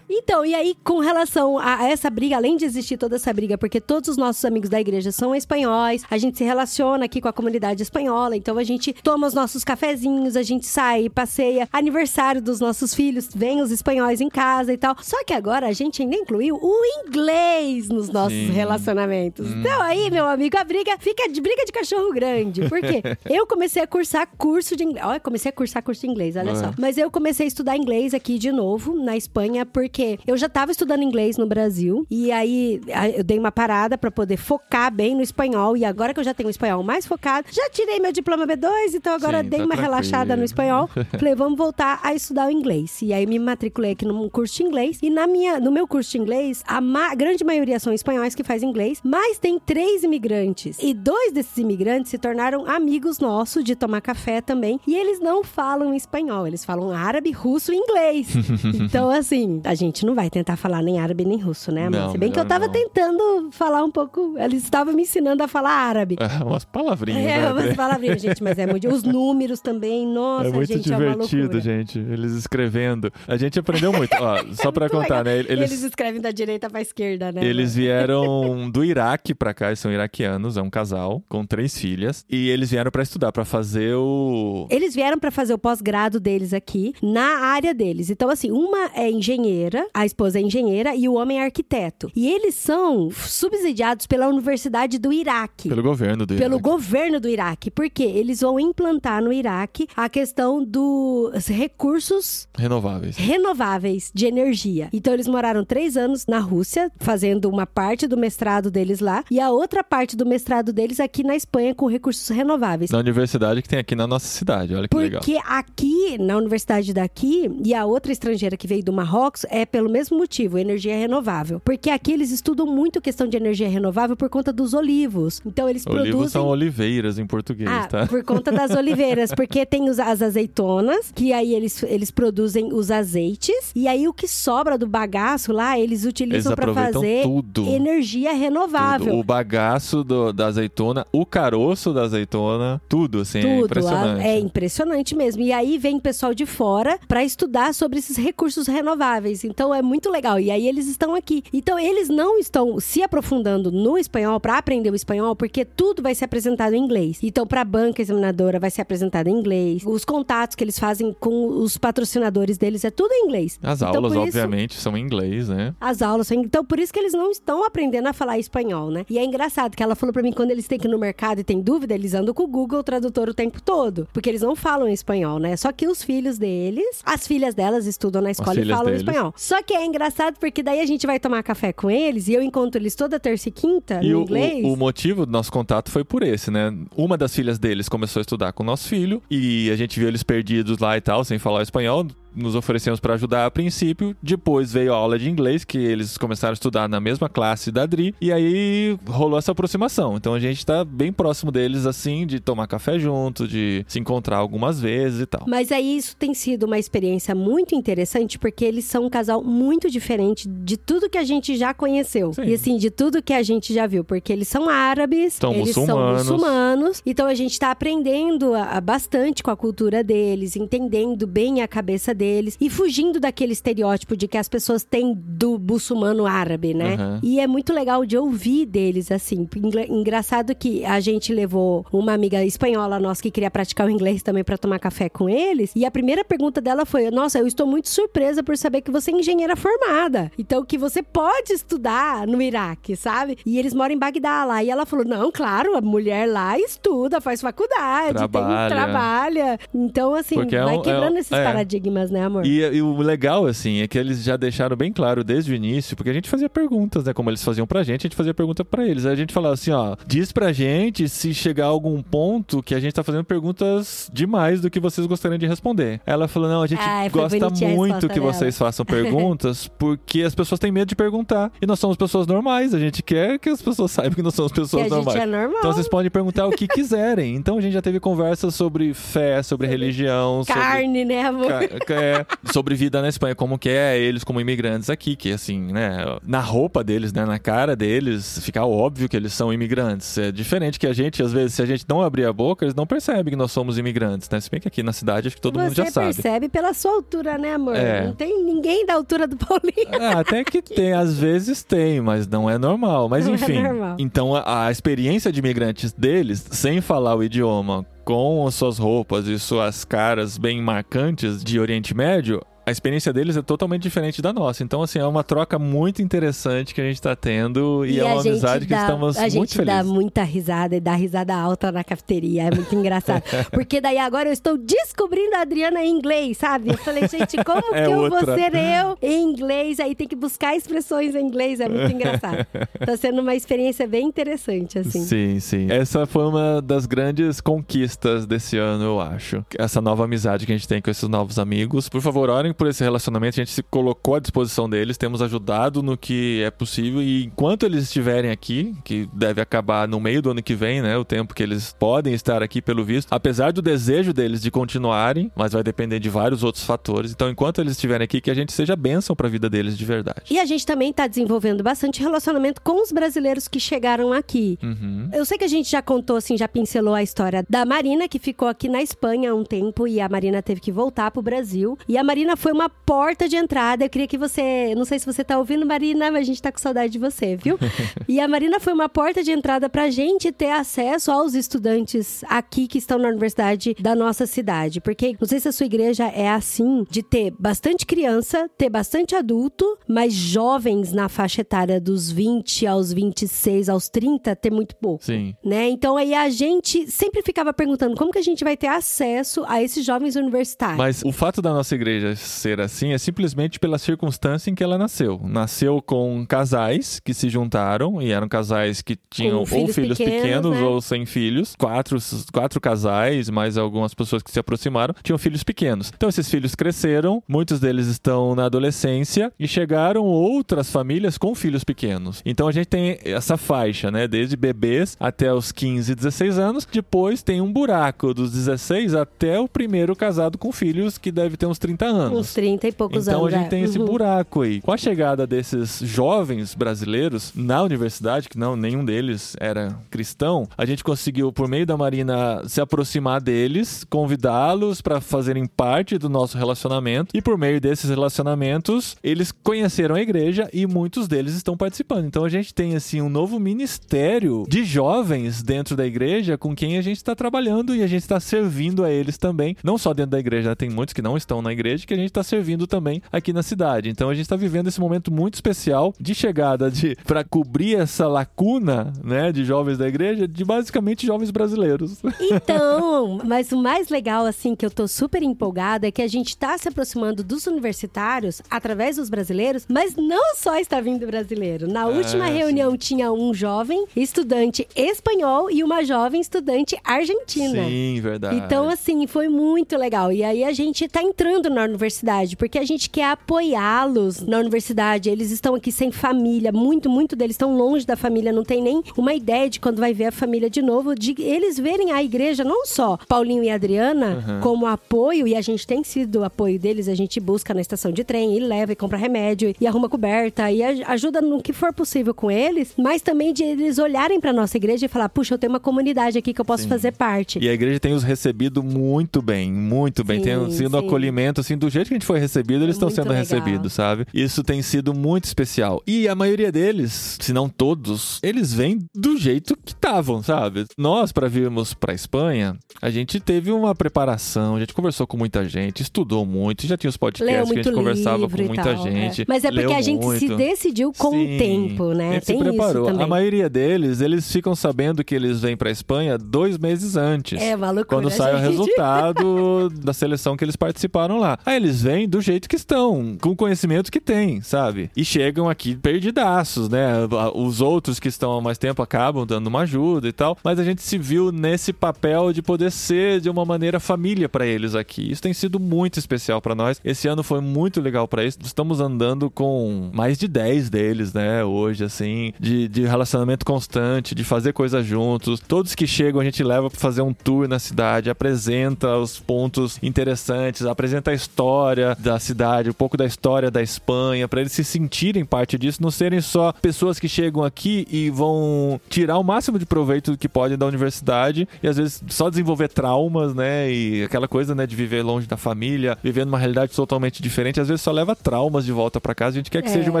Então, e aí, com relação a essa briga, além de existir toda essa briga, porque todos os nossos amigos da igreja são espanhóis, a gente se relaciona aqui com a comunidade espanhola, então a gente toma os nossos cafezinhos, a gente sai, passeia, aniversário dos nossos filhos, vem os espanhóis em casa e tal. Só que agora a gente ainda incluiu o inglês nos nossos Sim. relacionamentos. Então aí, meu amigo, a briga fica de briga de cachorro grande. Por quê? eu comecei a cursar curso de inglês. Olha, comecei a cursar curso de inglês, olha É. só. Mas eu comecei a estudar inglês aqui de novo, na Espanha, porque Eu já tava estudando inglês no Brasil e aí eu dei uma parada pra poder focar bem no espanhol e agora que eu já tenho o espanhol mais focado, já tirei meu diploma B2, então agora Sim, dei tá uma tranquilo. relaxada no espanhol. Falei, vamos voltar a estudar o inglês. E aí me matriculei aqui num curso de inglês e na minha, no meu curso de inglês, a ma- grande maioria são espanhóis que fazem inglês, mas tem três imigrantes. E dois desses imigrantes se tornaram amigos nossos de tomar café também. E eles não falam espanhol, eles falam árabe, russo e inglês. então, assim, a gente não vai tentar falar nem árabe nem russo, né, amor? Se bem que eu tava não. tentando falar um pouco. Eles estavam me ensinando a falar árabe. É, umas palavrinhas, É, né? umas palavrinhas, gente, mas é muito. Os números também, nossa, É muito gente, é divertido, loucura. gente. Eles escrevendo. A gente aprendeu muito. Ó, só pra contar, legal. né? Eles, Eles escrevem da direita pra esquerda, né? Eles vieram do Iraque pra cá, eles são iraquianos, é um casal com três filhas. E eles vieram pra estudar, pra fazer o. Eles vieram pra fazer o pós-grado deles aqui, na área deles. Então, assim, uma é engenheira, a esposa é engenheira e o homem é arquiteto. E eles são subsidiados pela Universidade do Iraque. Pelo governo do Pelo governo do Iraque. Porque eles vão implantar no Iraque a questão dos recursos Renováveis. renováveis de energia. Então eles moraram três anos na Rússia, fazendo uma parte do mestrado deles lá, e a outra parte do mestrado deles aqui na Espanha com recursos renováveis. Na universidade que tem aqui na nossa cidade, olha que legal. Porque aqui, na universidade daqui, e a outra estrangeira que veio do Marrocos, é pelo mesmo motivo, energia renovável. Porque aqui eles estudam muito questão de energia renovável por conta dos olivos. Então eles Olivos produzem... são oliveiras em português, Ah, tá? por conta das oliveiras, porque tem os- as azeitonas, que aí eles, eles produzem os azeites, e aí o que sobra do bagaço lá, eles utilizam para fazer tudo. energia renovável. Tudo. O bagaço do- da azeitona, o caroço da azeitona, tudo, assim, é Tudo, impressionante. a- é impressionante mesmo. E aí vem pessoal de fora para estudar sobre esses recursos renováveis. Então é muito legal. E aí eles estão aqui. Então eles não estão se aprofundando no espanhol para aprender o espanhol, porque tudo vai ser apresentado em inglês. Então para a banca examinadora vai ser apresentado em inglês. Os contatos que eles fazem com os patrocinadores deles é tudo em inglês. As Então, aulas, isso- obviamente, são em inglês, né? as aulas. são- Então, por isso que eles não estão aprendendo a falar espanhol, né? E é engraçado que ela falou pra mim quando eles têm que ir no mercado e tem dúvida, eles andam com o Google Tradutor o tempo todo. Porque eles não falam espanhol, né? Só que os filhos deles, as filhas delas estudam na escola e falam deles. espanhol. Só que é engraçado porque daí a gente vai tomar café com eles e eu encontro eles toda terça e quinta E no o, inglês. o, o motivo do nosso contato foi por esse, né? Uma das filhas deles começou a estudar com o nosso filho e a gente viu eles perdidos lá e tal, sem falar espanhol. Nos oferecemos para ajudar a princípio. Depois veio a aula de inglês, que eles começaram a estudar na mesma classe da Dri. E aí rolou essa aproximação. Então a gente tá bem próximo deles, assim, de tomar café junto, de se encontrar algumas vezes e tal. Mas aí isso tem sido uma experiência muito interessante, porque eles são um casal muito diferente de tudo que a gente já conheceu. Sim. E assim, de tudo que a gente já viu. Porque eles são árabes, São eles muçulmanos. são muçulmanos. Então a gente tá aprendendo a- a bastante com a cultura deles, entendendo bem a cabeça deles e fugindo daquele estereótipo de que as pessoas têm do muçulmano árabe, né? Aham. E é muito legal de ouvir deles, assim. Engra- Engraçado que a gente levou uma amiga espanhola nossa que queria praticar o inglês também pra tomar café com eles. E a primeira pergunta dela foi: Nossa, eu estou muito surpresa por saber que você é engenheira formada. Então, que você pode estudar no Iraque, sabe? E eles moram em Bagdá lá. E ela falou: Não, claro, a mulher lá estuda, faz faculdade, Trabalha. tem, trabalha. Então, assim, Porque é vai um- é quebrando um- esses é. paradigmas, né, amor? E, e o legal, assim, é que eles já deixaram bem claro desde o início, porque a gente fazia perguntas, né? Como eles faziam pra gente, a gente fazia pergunta pra eles. Aí a gente falava assim, ó, diz pra gente se chegar a algum ponto que a gente tá fazendo perguntas demais do que vocês gostariam de responder. Ela falou, não, a gente Ai, gosta muito que dela. vocês façam perguntas, porque as pessoas têm medo de perguntar. E nós somos pessoas normais, a gente quer que as pessoas saibam que nós somos que pessoas normais. é normal. Então vocês podem perguntar o que quiserem. Então a gente já teve conversas sobre fé, sobre religião, sobre Carne, né, amor? Ca- é, sobre vida na Espanha, como que é eles como imigrantes aqui, que assim, né, na roupa deles, né, na cara deles, fica óbvio que eles são imigrantes. É diferente que a gente, às vezes, se a gente não abrir a boca, eles não percebem que nós somos imigrantes, né? Se bem que aqui na cidade acho que todo Você mundo já sabe. percebe pela sua altura, né, amor? É. Não tem ninguém da altura do Paulinho. É, até que tem, às vezes tem, mas não é normal. Mas Não é enfim. normal. Então a, a experiência de imigrantes deles, sem falar o idioma, com as suas roupas e suas caras bem marcantes de Oriente Médio, a experiência deles é totalmente diferente da nossa. Então, assim, é uma troca muito interessante que a gente tá tendo e, E é a uma amizade que dá- estamos A muito gente dá felizes. muita risada e dá risada alta na cafeteria. É muito engraçado. Porque daí agora eu estou descobrindo a Adriana em inglês, sabe? Eu falei, gente, como É que eu vou outra. ser eu em inglês? Aí tem que buscar expressões em inglês. É muito engraçado. Tá sendo uma experiência bem interessante, assim. Sim, sim. Essa foi uma das grandes conquistas desse ano, eu acho. Essa nova amizade que a gente tem com esses novos amigos. Por favor, orem por esse relacionamento. A gente se colocou à disposição deles, temos ajudado no que é possível. E enquanto eles estiverem aqui, que deve acabar no meio do ano que vem, né? O tempo que eles podem estar aqui, pelo visto. Apesar do desejo deles de continuarem, mas vai depender de vários outros fatores. Então, enquanto eles estiverem aqui, que a gente seja bênção pra vida deles de verdade. E a gente também tá desenvolvendo bastante relacionamento com os brasileiros que chegaram aqui. Uhum. Eu sei que a gente já contou, assim, já pincelou a história da Marina, que ficou aqui na Espanha há um tempo e a Marina teve que voltar pro Brasil. E a Marina foi uma porta de entrada. Eu queria que você. Não sei se você tá ouvindo, Marina, mas a gente tá com saudade de você, viu? e a Marina foi uma porta de entrada pra gente ter acesso aos estudantes aqui que estão na universidade da nossa cidade. Porque não sei se a sua igreja é assim, de ter bastante criança, ter bastante adulto, mas jovens na faixa etária dos 20 aos 26, aos 30, ter muito pouco Sim. né? Então aí a gente sempre ficava perguntando como que a gente vai ter acesso a esses jovens universitários. Mas o fato da nossa igreja ser assim é simplesmente pela circunstância em que ela nasceu. Nasceu com casais que se juntaram e eram casais que tinham ou filhos filhos pequenos, pequenos, né? ou sem filhos. Quatro, quatro casais, mais algumas pessoas que se aproximaram, tinham filhos pequenos. Então esses filhos cresceram, muitos deles estão na adolescência e chegaram outras famílias com filhos pequenos. Então a gente tem essa faixa, né? Desde bebês até os 15, 16 anos. Depois tem um buraco dos 16 até o primeiro casado com filhos, que deve ter uns 30 anos. Uns 30 e poucos Então anos. a gente é. tem esse Uhum. buraco aí. Com a chegada desses jovens brasileiros na universidade, que não nenhum deles era cristão, a gente conseguiu por meio da Marina se aproximar deles, convidá-los para fazerem parte do nosso relacionamento e por meio desses relacionamentos eles conheceram a igreja e muitos deles estão participando. Então a gente tem assim um novo ministério de jovens dentro da igreja com quem a gente está trabalhando e a gente está servindo a eles também, não só dentro da igreja, né? tem muitos que não estão na igreja que a gente está servindo também aqui na cidade. Então a gente está vivendo esse momento muito especial de chegada de para cobrir essa lacuna, né, de jovens da igreja, de basicamente jovens brasileiros. Então, mas o mais legal, assim, que eu tô super empolgada é que a gente tá se aproximando dos universitários através dos brasileiros, mas não só está vindo brasileiro. Na última sim. reunião tinha um jovem estudante espanhol e uma jovem estudante argentina. Sim, verdade. Então, assim, foi muito legal. E aí a gente tá entrando na universidade, porque a gente quer apoiá-los na universidade. Eles estão aqui sem família, muito, muito deles estão longe da família, não tem nem uma ideia de quando vai ver a família de novo, de eles verem a igreja, não só Paulinho e Adriana, Uhum. como apoio, e a gente tem sido o apoio deles, a gente busca na estação de trem, e leva e compra remédio, e arruma coberta, e aj- ajuda no que for possível com eles, mas também de eles olharem pra nossa igreja e falar, puxa, eu tenho uma comunidade aqui que eu posso Sim. fazer parte. E a igreja tem os recebido muito bem, muito bem. Sim, tem sido um sim. acolhimento, assim, do jeito que a gente foi recebido, eles estão Muito sendo legal. recebidos, sabe? Isso tem sido muito especial. E a maioria deles, se não todos, eles vêm do jeito que estavam, sabe? Nós, para virmos pra Espanha, a gente teve uma preparação, a gente conversou com muita gente, estudou muito, já tinha os podcasts que a gente conversava com muita tal, gente. é. Mas é porque a gente se muito. decidiu com Sim, o tempo, A né? gente Tem se preparou. A maioria deles, eles ficam sabendo que eles vêm pra Espanha dois meses antes. É uma loucura, Quando sai o gente. resultado da seleção que eles participaram lá. Aí eles vêm do jeito que estão, com o conhecimento que têm, sabe? E chegam aqui perdidaços, né? Os outros que estão há mais tempo acabam dando uma ajuda e tal. Mas a gente se viu nesse papel de poder ser de uma maneira família pra eles aqui. Isso tem sido muito especial pra nós. Esse ano foi muito legal pra isso. Estamos andando com mais de 10 deles, né? Hoje, assim, de, de relacionamento constante, de fazer coisas juntos. Todos que chegam a gente leva pra fazer um tour na cidade, apresenta os pontos interessantes, apresenta a história da cidade, um pouco da história da Espanha, pra eles se sentirem parte disso, não serem só pessoas que chegam aqui e vão tirar o máximo de proveito que podem da universidade e às vezes só desenvolver traumas, né? E aquela coisa, né, de viver longe da família, viver numa realidade totalmente diferente, às vezes só leva traumas de volta pra casa. A gente quer que É, seja uma é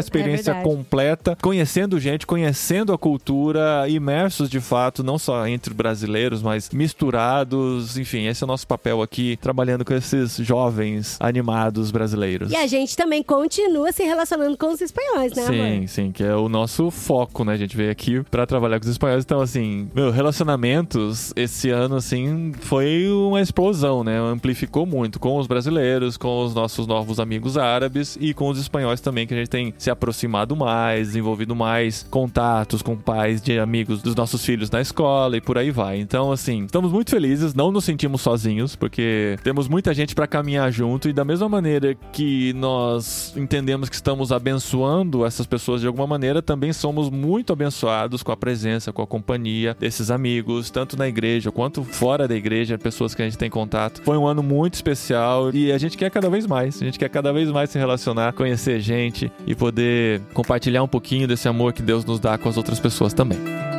experiência verdade. completa, conhecendo gente, conhecendo a cultura, imersos de fato, não só entre brasileiros, mas misturados. Enfim, esse é o nosso papel aqui, trabalhando com esses jovens amados brasileiros. E a gente também continua se relacionando com os espanhóis, né, Sim, amor? sim, que é o nosso foco, né? A gente veio aqui pra trabalhar com os espanhóis. Então, assim, meu, relacionamentos esse ano, assim, foi uma explosão, né? Amplificou muito com os brasileiros, com os nossos novos amigos árabes e com os espanhóis também, que a gente tem se aproximado mais, desenvolvido mais contatos com pais de amigos dos nossos filhos na escola e por aí vai. Então, assim, estamos muito felizes, não nos sentimos sozinhos, porque temos muita gente pra caminhar junto e da mesma maneira que nós entendemos que estamos abençoando essas pessoas de alguma maneira, também somos muito abençoados com a presença, com a companhia desses amigos, tanto na igreja quanto fora da igreja, pessoas que a gente tem contato. Foi um ano muito especial e a gente quer cada vez mais, a gente quer cada vez mais se relacionar, conhecer gente e poder compartilhar um pouquinho desse amor que Deus nos dá com as outras pessoas também.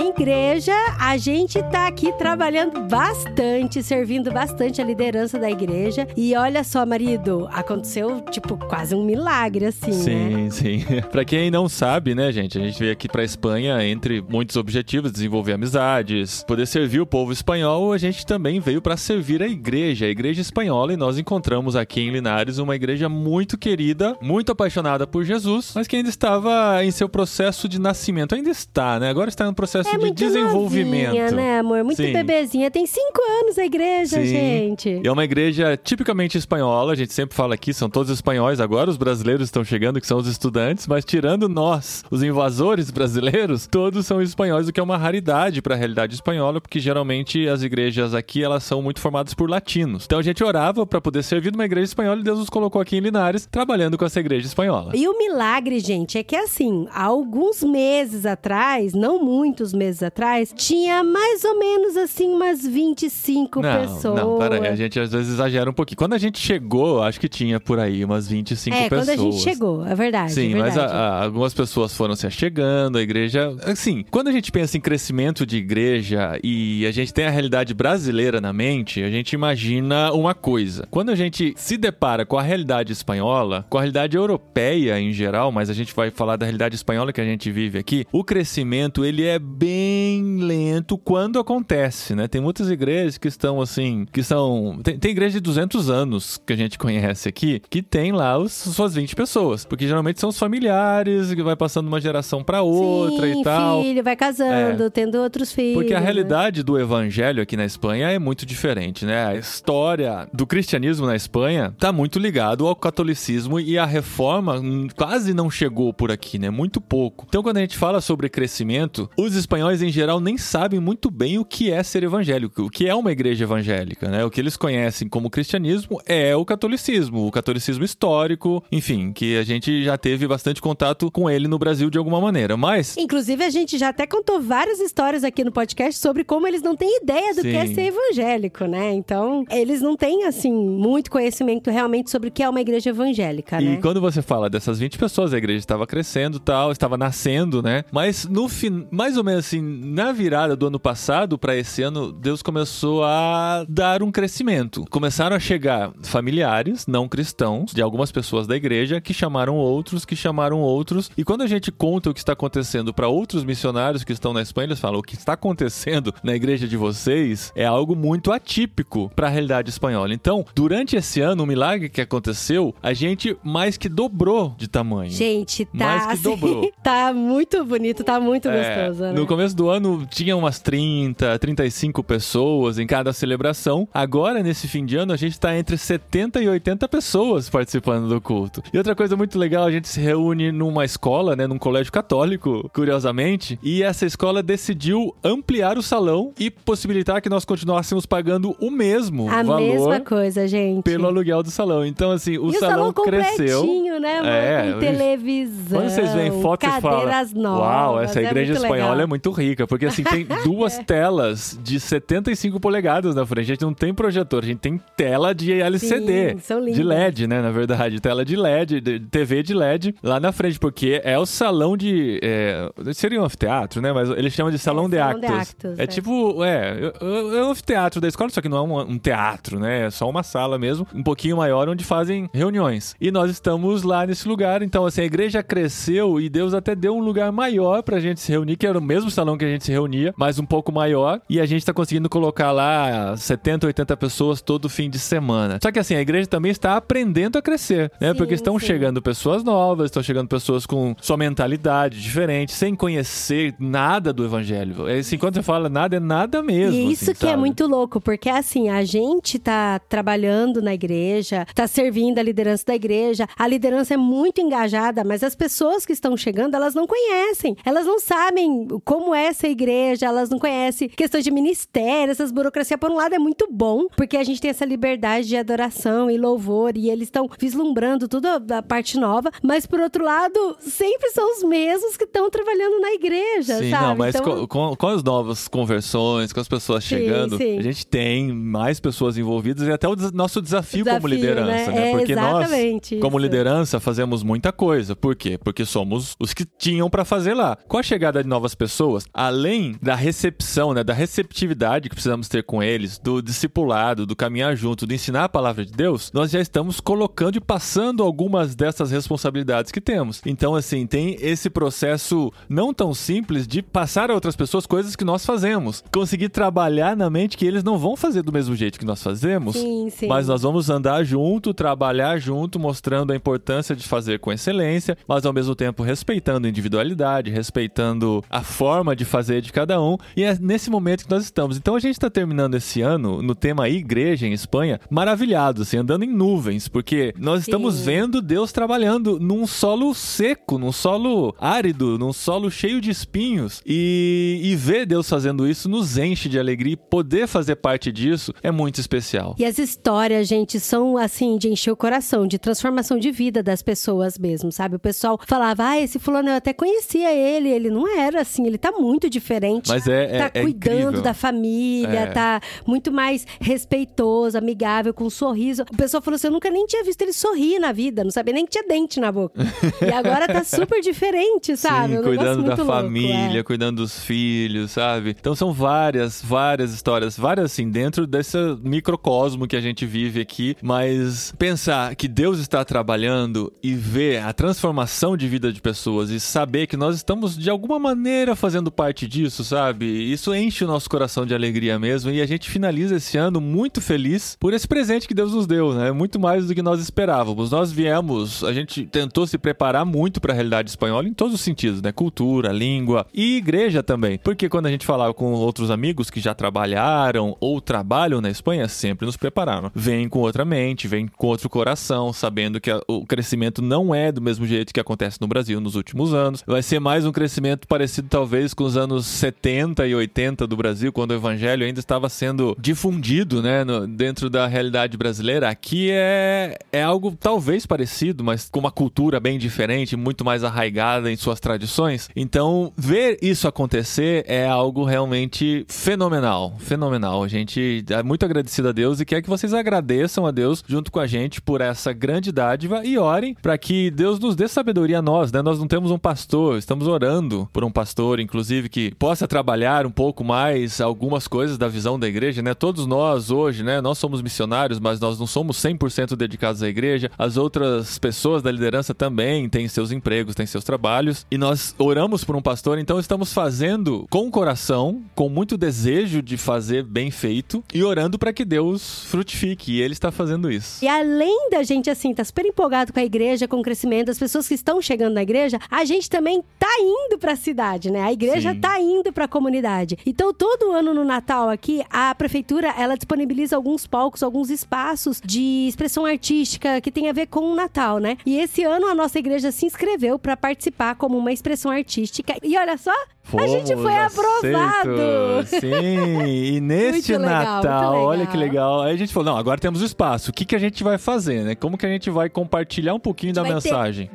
Em igreja, a gente tá aqui trabalhando bastante, servindo bastante a liderança da igreja. E olha só, marido, aconteceu, tipo, quase um milagre, assim, né? Sim, sim. pra quem não sabe, né, gente, a gente veio aqui pra Espanha entre muitos objetivos, desenvolver amizades, poder servir o povo espanhol, a gente também veio pra servir a igreja, a igreja espanhola, e nós encontramos aqui em Linares uma igreja muito querida, muito apaixonada por Jesus, mas que ainda estava em seu processo de nascimento, ainda está, né? Agora está no processo É de muito desenvolvimento. novinha, né, amor? Muito Sim. bebezinha. Tem cinco anos a igreja, Sim. gente. E é uma igreja tipicamente espanhola, a gente sempre fala aqui, são todos espanhóis, agora os brasileiros estão chegando, que são os estudantes, mas tirando nós, os invasores brasileiros, todos são espanhóis, o que é uma raridade para a realidade espanhola, porque geralmente as igrejas aqui, elas são muito formadas por latinos. Então a gente orava para poder servir numa igreja espanhola e Deus nos colocou aqui em Linares, trabalhando com essa igreja espanhola. E o milagre, gente, é que assim, há alguns meses atrás, não muitos meses atrás, tinha mais ou menos assim umas 25 não, pessoas. não, peraí, a gente às vezes exagera um pouquinho. Quando a gente chegou, acho que tinha por aí umas 25 é, pessoas. quando a gente chegou, é verdade. Sim, é mas verdade. a- a- algumas pessoas foram se achegando, a igreja. Assim, quando a gente pensa em crescimento de igreja e a gente tem a realidade brasileira na mente, a gente imagina uma coisa. Quando a gente se depara com a realidade espanhola, com a realidade europeia em geral, mas a gente vai falar da realidade espanhola que a gente vive aqui, o crescimento ele é bem lento quando acontece, né? Tem muitas igrejas que estão assim, que são. Tem, tem igreja de 200 anos que a gente conhece aqui, que tem lá os, suas 20 pessoas, porque geralmente são os familiares, que vai passando uma geração pra outra Sim, e tal. É. filho, vai casando, tendo outros filhos. Porque a né? realidade do evangelho aqui na Espanha é muito diferente, né? A história do cristianismo na Espanha tá muito ligado ao catolicismo e a reforma quase não chegou por aqui, né? Muito pouco. Então, quando a gente fala sobre crescimento, os espanhóis em geral nem sabem muito bem o que é ser evangélico, o que é uma igreja evangélica, né? O que eles conhecem como cristianismo é o catolicismo, o catolicismo histórico, enfim, que a gente já teve bastante contato com ele no Brasil de alguma maneira. Mas Inclusive, a gente já até contou várias histórias aqui no podcast sobre como eles não têm ideia do que é Sim. ser evangélico, né? Então, eles não têm, assim, muito conhecimento realmente sobre o que é uma igreja evangélica, E né? quando você fala dessas 20 pessoas, a igreja estava crescendo tal, estava nascendo, né? Mas no fim, mais ou menos assim, na virada do ano passado para esse ano, Deus começou a dar um crescimento. Começaram a chegar familiares não cristãos de algumas pessoas da igreja que chamaram outros, que chamaram outros. E quando a gente conta o que está acontecendo para outros missionários que estão na Espanha, eles falam: o que está acontecendo na igreja de vocês é algo muito atípico para a realidade espanhola. Então, durante esse ano, o milagre que aconteceu, a gente mais que dobrou de tamanho. Gente, tá, Mais que assim, dobrou. tá muito bonito, tá muito É, gostoso, né? No começo do ano tinha umas 30, 35 pessoas em cada celebração. Agora, nesse fim de ano, a gente tá entre 70 e 80 pessoas participando do culto. E outra coisa muito legal, a gente se reúne numa escola, né, num colégio católico, curiosamente, e essa escola decidiu ampliar o salão e possibilitar que nós continuássemos pagando o mesmo A valor mesma coisa, gente. pelo aluguel do salão. Então, assim, o e o salão, salão cresceu. né? É, Com televisão, Quando vocês veem foto e falam, novas. uau, essa é igreja espanhola legal. é muito rica, porque assim, tem duas É. telas de 75 polegadas na frente. A gente não tem projetor, a gente tem tela de LCD. Sim, de LED, né? Na verdade, tela de LED, de TV de LED lá na frente, porque é o salão de. É, seria um anfiteatro, né? Mas eles chamam de salão, de, salão de actos. actos, É é. tipo, é, é, é um anfiteatro da escola, só que não é um, um teatro, né? É só uma sala mesmo, um pouquinho maior, onde fazem reuniões. E nós estamos lá nesse lugar, então, assim, a igreja cresceu e Deus até deu um lugar maior pra gente se reunir, que era o mesmo salão que a gente se reunia, mas um pouco maior. E a gente tá conseguindo colocar lá 70, 80 pessoas todo fim de semana. Só que assim, a igreja também está aprendendo a crescer, né? Sim, Porque estão sim. chegando pessoas novas, estão chegando pessoas com sua mentalidade diferente, sem conhecer nada do evangelho. É, Assim, quando você fala nada, é nada mesmo. E isso assim, que é sabe? muito louco, porque assim, a gente tá trabalhando na igreja, tá servindo a liderança da igreja, a liderança é muito engajada, mas as pessoas que estão chegando, elas não conhecem, elas não sabem como é essa igreja, elas não conhecem questões de ministério, essas burocracias. Por um lado é muito bom, porque a gente tem essa liberdade de adoração e louvor, e eles estão vislumbrando toda a parte nova, mas por outro lado, sempre são os mesmos que estão trabalhando na igreja, Sim, sabe? não, mas Então- com, com- com as novas conversões, com as pessoas Sim, chegando, sim. a gente tem mais pessoas envolvidas e até o nosso desafio, como Desafio, liderança, né? né? É, Porque nós, exatamente como isso. liderança, fazemos muita coisa. Por quê? Porque somos os que tinham pra fazer lá. Com a chegada de novas pessoas, além da recepção, né, da receptividade que precisamos ter com eles, do discipulado, do caminhar junto, do ensinar a palavra de Deus, nós já estamos colocando e passando algumas dessas responsabilidades que temos. Então, assim, tem esse processo não tão simples de passar a outras pessoas coisas que nós fazemos. Conseguir trabalhar na mente que eles não vão fazer do mesmo jeito que nós fazemos, Sim, sim. mas nós vamos andar junto, trabalhar junto, mostrando a importância de fazer com excelência, mas ao mesmo tempo respeitando a individualidade, respeitando a forma de fazer de cada um. E é nesse momento que nós estamos. Então a gente está terminando esse ano no tema igreja em Espanha, maravilhados, assim, andando em nuvens, porque nós estamos Sim. vendo Deus trabalhando num solo seco, num solo árido, num solo cheio de espinhos. E, e ver Deus fazendo isso nos enche de alegria e poder fazer parte disso é muito especial. E as histórias, gente, são assim, de encher o coração, de transformação de vida das pessoas mesmo, sabe? O pessoal falava, ah, esse fulano eu até conhecia ele, ele não era assim, ele tá muito diferente. Mas é, é, tá é cuidando incrível. da família, É. tá muito mais respeitoso, amigável, com um sorriso. O pessoal falou assim: eu nunca nem tinha visto ele sorrir na vida, não sabia nem que tinha dente na boca. e agora tá super diferente, sabe? Sim, um cuidando da louco, família, é. cuidando dos filhos, sabe? Então são várias, várias histórias, várias assim, dentro desse microcosmo que a gente vive aqui, mas pensar que Deus está trabalhando e ver a transformação de vida de pessoas e saber que nós estamos de alguma maneira fazendo parte disso, sabe? Isso enche o nosso coração de alegria mesmo e a gente finaliza esse ano muito feliz por esse presente que Deus nos deu, né? Muito mais do que nós esperávamos. Nós viemos, a gente tentou se preparar muito para a realidade espanhola em todos os sentidos, né? Cultura, língua e igreja também. Porque quando a gente falava com outros amigos que já trabalharam ou trabalham na Espanha, sempre nos prepararam. Vem com outra mente, vem com outro coração, sabendo que a- o crescimento não é do mesmo jeito que acontece no Brasil nos últimos anos. Vai ser mais um crescimento parecido talvez com os anos 70 e 80 do Brasil, quando o evangelho ainda estava sendo difundido, né, no- dentro da realidade brasileira. Aqui é, é algo talvez parecido, mas com uma cultura bem diferente, muito mais arraigada em suas tradições. Então, ver isso acontecer é algo realmente fenomenal, fenomenal. A gente é muito agradecido a Deus e quer que vocês agradeçam a Deus junto com a gente por essa grande dádiva e orem para que Deus nos dê sabedoria a nós, né? Nós não temos um pastor, estamos orando por um pastor, inclusive, que possa trabalhar um pouco mais algumas coisas da visão da igreja, né? Todos nós hoje, né? Nós somos missionários, mas nós não somos 100% dedicados à igreja. As outras pessoas da liderança também têm seus empregos, têm seus trabalhos. E nós oramos por um pastor, então estamos fazendo com o coração, com muito desejo de fazer bem feito e orando para que Deus frutifique. E ele está fazendo isso. E além da gente, assim, tá super empolgado com a igreja, com o crescimento das pessoas que estão chegando na igreja, a gente também tá indo pra cidade, né? A igreja Sim. tá indo pra comunidade. Então, todo ano no Natal aqui, a prefeitura, ela disponibiliza alguns palcos, alguns espaços de expressão artística que tem a ver com o Natal, né? E esse ano a nossa igreja se inscreveu pra participar como uma expressão artística. E olha só, a gente Fomos foi aprovado! Sim, e neste legal, Natal, olha que legal. Aí a gente falou: não, agora temos o espaço. O que, que a gente vai fazer, né? Como que a gente vai compartilhar um pouquinho da vai ter mensagem?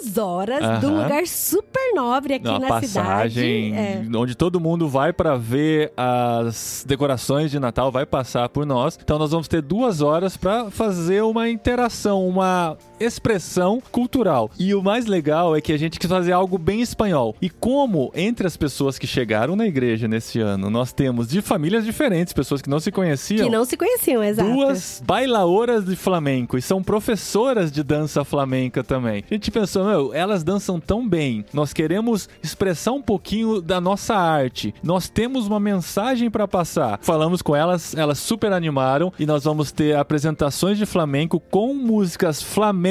Duas horas de um lugar super nobre aqui Uma na passagem cidade. É. onde todo mundo vai pra ver as decorações de Natal, vai passar por nós. Então nós vamos ter duas horas pra fazer uma interação, uma expressão cultural. E o mais legal é que a gente quis fazer algo bem espanhol. E como entre as pessoas que chegaram na igreja nesse ano, nós temos de famílias diferentes, pessoas que não se conheciam. Que não se conheciam, exato. Duas bailaoras de flamenco e são professoras de dança flamenca também. A gente pensou, meu, elas dançam tão bem. Nós queremos expressar um pouquinho da nossa arte. Nós temos uma mensagem pra passar. Falamos com elas, elas super animaram e nós vamos ter apresentações de flamenco com músicas flamencas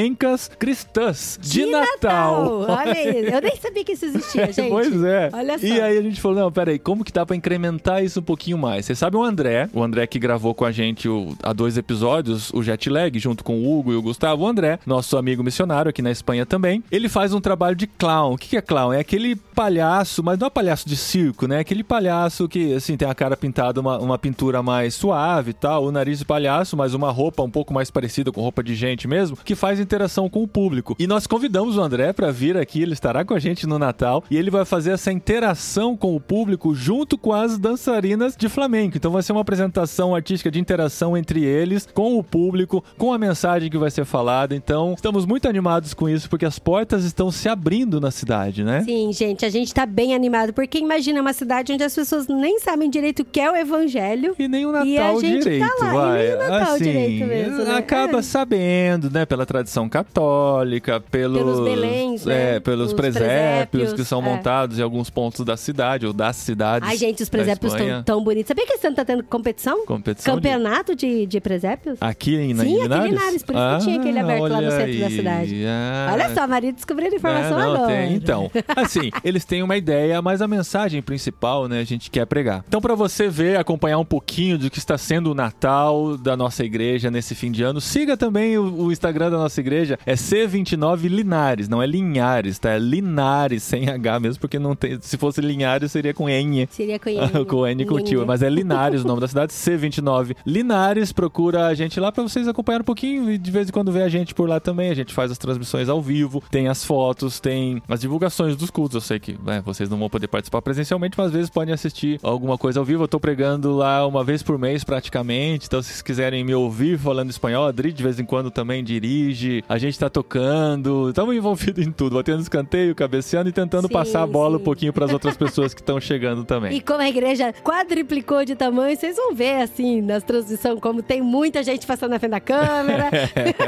cristãs de, Natal. Olha aí, eu nem sabia que isso existia, gente. Pois é. Olha só. E aí a gente falou, não, peraí, como que dá pra incrementar isso um pouquinho mais? Você sabe o André, o André que gravou com a gente o- há dois episódios, o Jet Lag, junto com o Hugo e o Gustavo, o André, nosso amigo missionário aqui na Espanha também, ele faz um trabalho de clown. O que que é clown? É aquele palhaço, mas não é palhaço de circo, né? Aquele palhaço que, assim, tem a cara pintada uma, uma pintura mais suave e tal, o nariz de palhaço, mas uma roupa um pouco mais parecida com roupa de gente mesmo, que faz interação com o público. E nós convidamos o André pra vir aqui, ele estará com a gente no Natal e ele vai fazer essa interação com o público junto com as dançarinas de flamenco. Então vai ser uma apresentação artística de interação entre eles, com o público, com a mensagem que vai ser falada. Então, estamos muito animados com isso porque as portas estão se abrindo na cidade, né? Sim, gente, a gente tá bem animado, porque imagina uma cidade onde as pessoas nem sabem direito o que é o evangelho. E nem o E a Natal gente tá direito, lá, e vai. nem o Natal assim, direito mesmo, né? Acaba É. sabendo, né? Pela tradição católica, pelos, Pelos beléns, né? é, pelos Os presépios, presépios, que são é. montados em alguns pontos da cidade ou das cidades. Ai, gente, os da presépios estão tão bonitos. Sabia que esse ano tá tendo competição? Competição de- Campeonato de, de presépios? Aqui em Sim, aqui em Linares? Por isso que tinha aquele aberto lá no centro da aí. cidade. Ah. Olha só, marido descobrindo informação É, não, agora. tem. Então, assim, eles têm uma ideia, mas a mensagem principal, né, a gente quer pregar. Então, pra você ver, acompanhar um pouquinho do que está sendo o Natal da nossa igreja nesse fim de ano, siga também o, o Instagram da nossa igreja, é C29 Linares, não é Linhares, tá? É Linares, sem H mesmo, porque não tem, se fosse Linhares seria com N. Seria com N. com N com tio, mas é Linares o nome da cidade, C29. Linares, procura a gente lá pra vocês acompanhar um pouquinho e de vez em quando ver a gente por lá também. A gente faz as transmissões ao vivo, tem as fotos, tem as divulgações dos cultos. Eu sei que né, vocês não vão poder participar presencialmente, mas às vezes podem assistir alguma coisa ao vivo. Eu tô pregando lá uma vez por mês praticamente, então se vocês quiserem me ouvir falando espanhol, a Adri de vez em quando também dirige, a gente tá tocando, estamos envolvidos em tudo, batendo escanteio, cabeceando e tentando Sim, passar a bola sim. um pouquinho pras outras pessoas que estão chegando também. E como a igreja quadriplicou de tamanho, vocês vão ver, assim, nas transmissões, como tem muita gente passando na frente da câmera.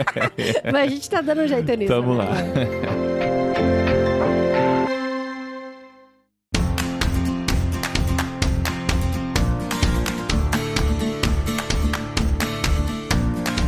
Mas a gente tá dando um jeito nisso. Tamo né? lá.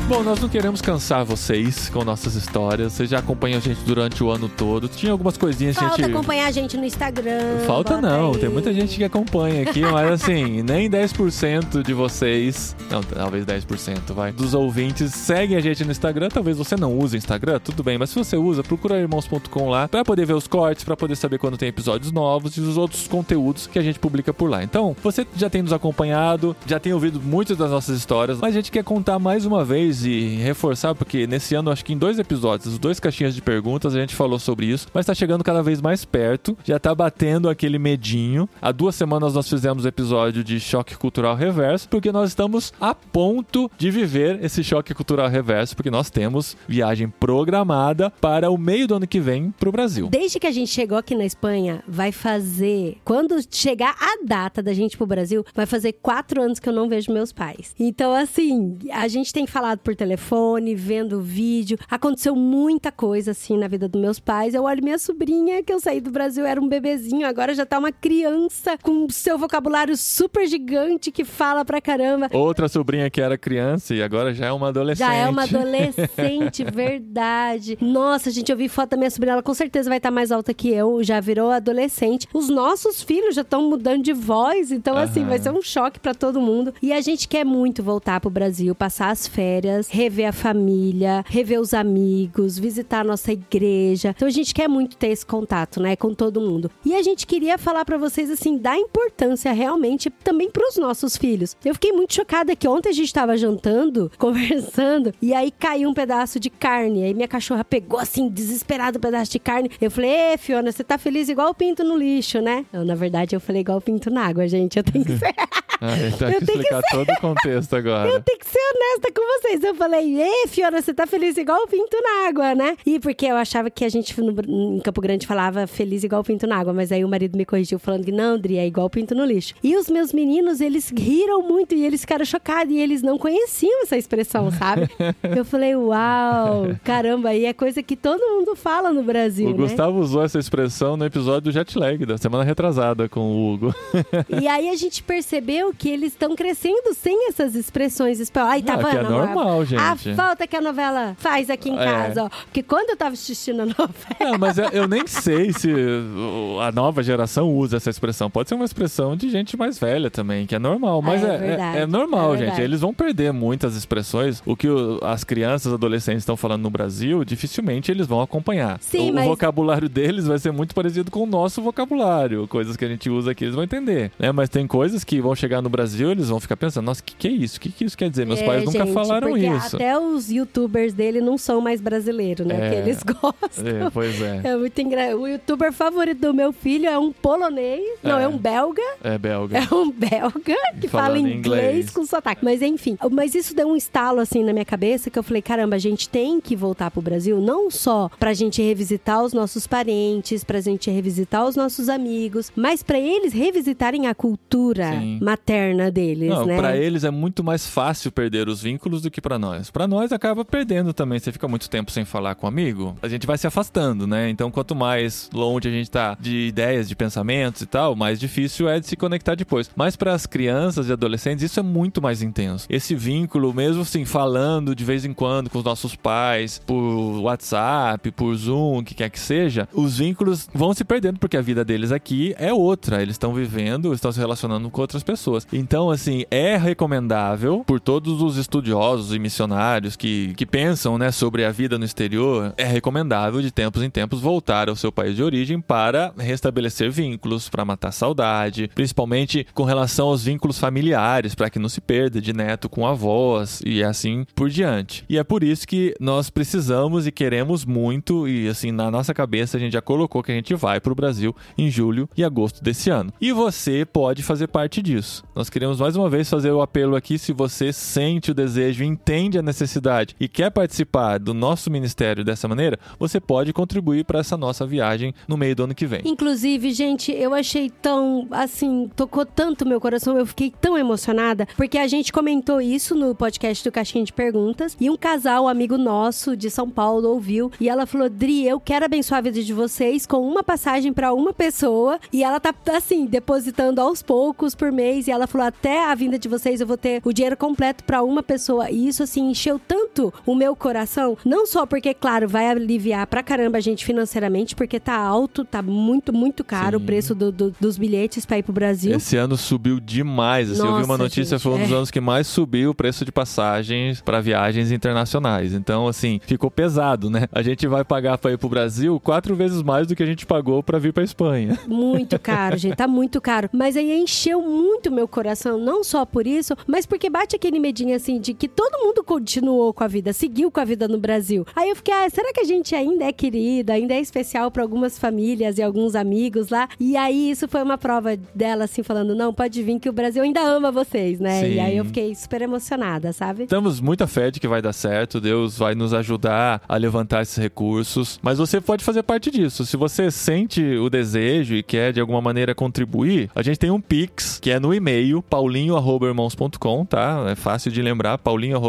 Bom, nós não queremos cansar vocês com nossas histórias. Vocês já acompanham a gente durante o ano todo. Tinha algumas coisinhas que a Falta gente. acompanhar a gente no Instagram. Falta não, aí. tem muita gente que acompanha aqui, mas assim, nem 10% de vocês, não, talvez 10%, vai, dos ouvintes seguem a gente no Instagram. Talvez você não use Instagram, tudo bem, mas se você usa, procura irmãos.com lá pra poder ver os cortes, pra poder saber quando tem episódios novos e os outros conteúdos que a gente publica por lá. Então, você já tem nos acompanhado, já tem ouvido muitas das nossas histórias, mas a gente quer contar mais uma vez e reforçar, porque nesse ano, acho que em dois episódios, os dois caixinhas de perguntas, a gente falou sobre isso, mas tá chegando cada vez mais perto, já tá batendo aquele medinho. Há duas semanas nós fizemos episódio de choque cultural reverso, porque nós estamos a ponto de viver esse choque cultural reverso, porque nós temos viagem programada para o meio do ano que vem pro Brasil. Desde que a gente chegou aqui na Espanha, vai fazer. Quando chegar a data da gente pro Brasil, vai fazer quatro anos que eu não vejo meus pais. Então, assim, a gente tem falado por telefone, vendo vídeo. Aconteceu muita coisa, assim, na vida dos meus pais. Eu olho minha sobrinha, que eu saí do Brasil, era um bebezinho, agora já tá uma criança com seu vocabulário super gigante que fala pra caramba. Outra sobrinha que era criança e agora já é uma adolescente. Já é uma adolescente, verdade. Nossa, gente, eu vi foto da minha sobrinha, ela com certeza vai estar mais alta que eu, já virou adolescente. Os nossos filhos já estão mudando de voz, então assim, vai ser um choque pra todo mundo. E a gente quer muito voltar pro Brasil, passar as férias rever a família, rever os amigos, visitar a nossa igreja. Então a gente quer muito ter esse contato, né, com todo mundo. E a gente queria falar para vocês assim da importância realmente também para os nossos filhos. Eu fiquei muito chocada que ontem a gente estava jantando, conversando, e aí caiu um pedaço de carne. Aí minha cachorra pegou assim desesperado o um pedaço de carne. Eu falei: "Ê, Fiona, você tá feliz igual o pinto no lixo, né?" Não, na verdade eu falei igual o pinto na água, gente. Eu tenho que ser ah, então eu tenho que explicar todo o contexto agora. Eu tenho que ser honesta com vocês. Eu falei, ei, Fiona, você tá feliz igual o pinto na água, né? E porque eu achava que a gente no, em Campo Grande falava feliz igual o pinto na água, mas aí o marido me corrigiu falando que não, Dri, é igual o pinto no lixo. E os meus meninos, eles riram muito e eles ficaram chocados e eles não conheciam essa expressão, sabe? eu falei, uau, caramba, e é coisa que todo mundo fala no Brasil. O né? Gustavo usou essa expressão no episódio do jet lag da semana retrasada com o Hugo. e aí a gente percebeu que eles estão crescendo sem essas expressões espanholas. Ai, tá ah, vendo? é normal, gente. A falta que a novela faz aqui em é. casa, ó. Porque quando eu tava assistindo a novela. Não, mas eu nem sei se a nova geração usa essa expressão. Pode ser uma expressão de gente mais velha também, que é normal. Mas é, é, é, é normal, é gente. Eles vão perder muitas expressões. O que o, as crianças, adolescentes estão falando no Brasil, dificilmente eles vão acompanhar. Sim, o, mas... o vocabulário deles vai ser muito parecido com o nosso vocabulário. Coisas que a gente usa aqui, eles vão entender. Né? Mas tem coisas que vão chegar no Brasil, eles vão ficar pensando, nossa, o que, que é isso? O que, que isso quer dizer? Meus é, pais nunca gente, falaram isso. Até os youtubers dele não são mais brasileiros, né? É, porque eles gostam. É, pois é. É muito engraçado. O youtuber favorito do meu filho é um polonês, não, é, é um belga. É belga. É um belga que Falando fala inglês, inglês com sotaque. Mas enfim, mas isso deu um estalo assim na minha cabeça que eu falei, caramba, a gente tem que voltar pro Brasil, não só pra gente revisitar os nossos parentes, pra gente revisitar os nossos amigos, mas para eles revisitarem a cultura Sim. materna deles, não, né? Pra eles é muito mais fácil perder os vínculos do que para nós. Para nós acaba perdendo também. Você fica muito tempo sem falar com um amigo, a gente vai se afastando, né? Então quanto mais longe a gente tá de ideias, de pensamentos e tal, mais difícil é de se conectar depois. Mas para as crianças e adolescentes isso é muito mais intenso. Esse vínculo, mesmo assim, falando de vez em quando com os nossos pais, por WhatsApp, por Zoom, o que quer que seja, os vínculos vão se perdendo porque a vida deles aqui é outra. Eles estão vivendo, estão se relacionando com outras pessoas. Então, assim, é recomendável por todos os estudiosos e missionários que, que pensam né, sobre a vida no exterior, é recomendável de tempos em tempos voltar ao seu país de origem para restabelecer vínculos, para matar saudade, principalmente com relação aos vínculos familiares, para que não se perda de neto com avós e assim por diante. E é por isso que nós precisamos e queremos muito, e assim, na nossa cabeça a gente já colocou que a gente vai para o Brasil em julho e agosto desse ano. E você pode fazer parte disso. Nós queremos mais uma vez fazer o apelo aqui se você sente o desejo, entende a necessidade e quer participar do nosso ministério dessa maneira, você pode contribuir para essa nossa viagem no meio do ano que vem. Inclusive, gente, eu achei tão assim, tocou tanto meu coração, eu fiquei tão emocionada, porque a gente comentou isso no podcast do Caixinha de Perguntas e um casal, amigo nosso de São Paulo, ouviu e ela falou: Dri, eu quero abençoar a vida de vocês com uma passagem para uma pessoa e ela tá assim, depositando aos poucos por mês e ela falou: até a vinda de vocês eu vou ter o dinheiro completo para uma pessoa. E isso, assim, encheu tanto o meu coração. Não só porque, claro, vai aliviar pra caramba a gente financeiramente, porque tá alto, tá muito, muito caro Sim. o preço do, do, dos bilhetes pra ir pro Brasil. Esse ano subiu demais. Assim, Nossa, eu vi uma notícia, gente, foi um dos é. anos que mais subiu o preço de passagens para viagens internacionais. Então, assim, ficou pesado, né? A gente vai pagar pra ir pro Brasil quatro vezes mais do que a gente pagou para vir pra Espanha. Muito caro, gente. Tá muito caro. Mas aí encheu muito meu coração, não só por isso, mas porque bate aquele medinho assim de que todo mundo continuou com a vida, seguiu com a vida no Brasil. Aí eu fiquei, ah, será que a gente ainda é querida, ainda é especial para algumas famílias e alguns amigos lá? E aí isso foi uma prova dela assim falando, não, pode vir que o Brasil ainda ama vocês, né? Sim. E aí eu fiquei super emocionada, sabe? Temos muita fé de que vai dar certo, Deus vai nos ajudar a levantar esses recursos, mas você pode fazer parte disso. Se você sente o desejo e quer de alguma maneira contribuir, a gente tem um Pix, que é no e-mail paulinho@irmãos.com, tá? É fácil de lembrar,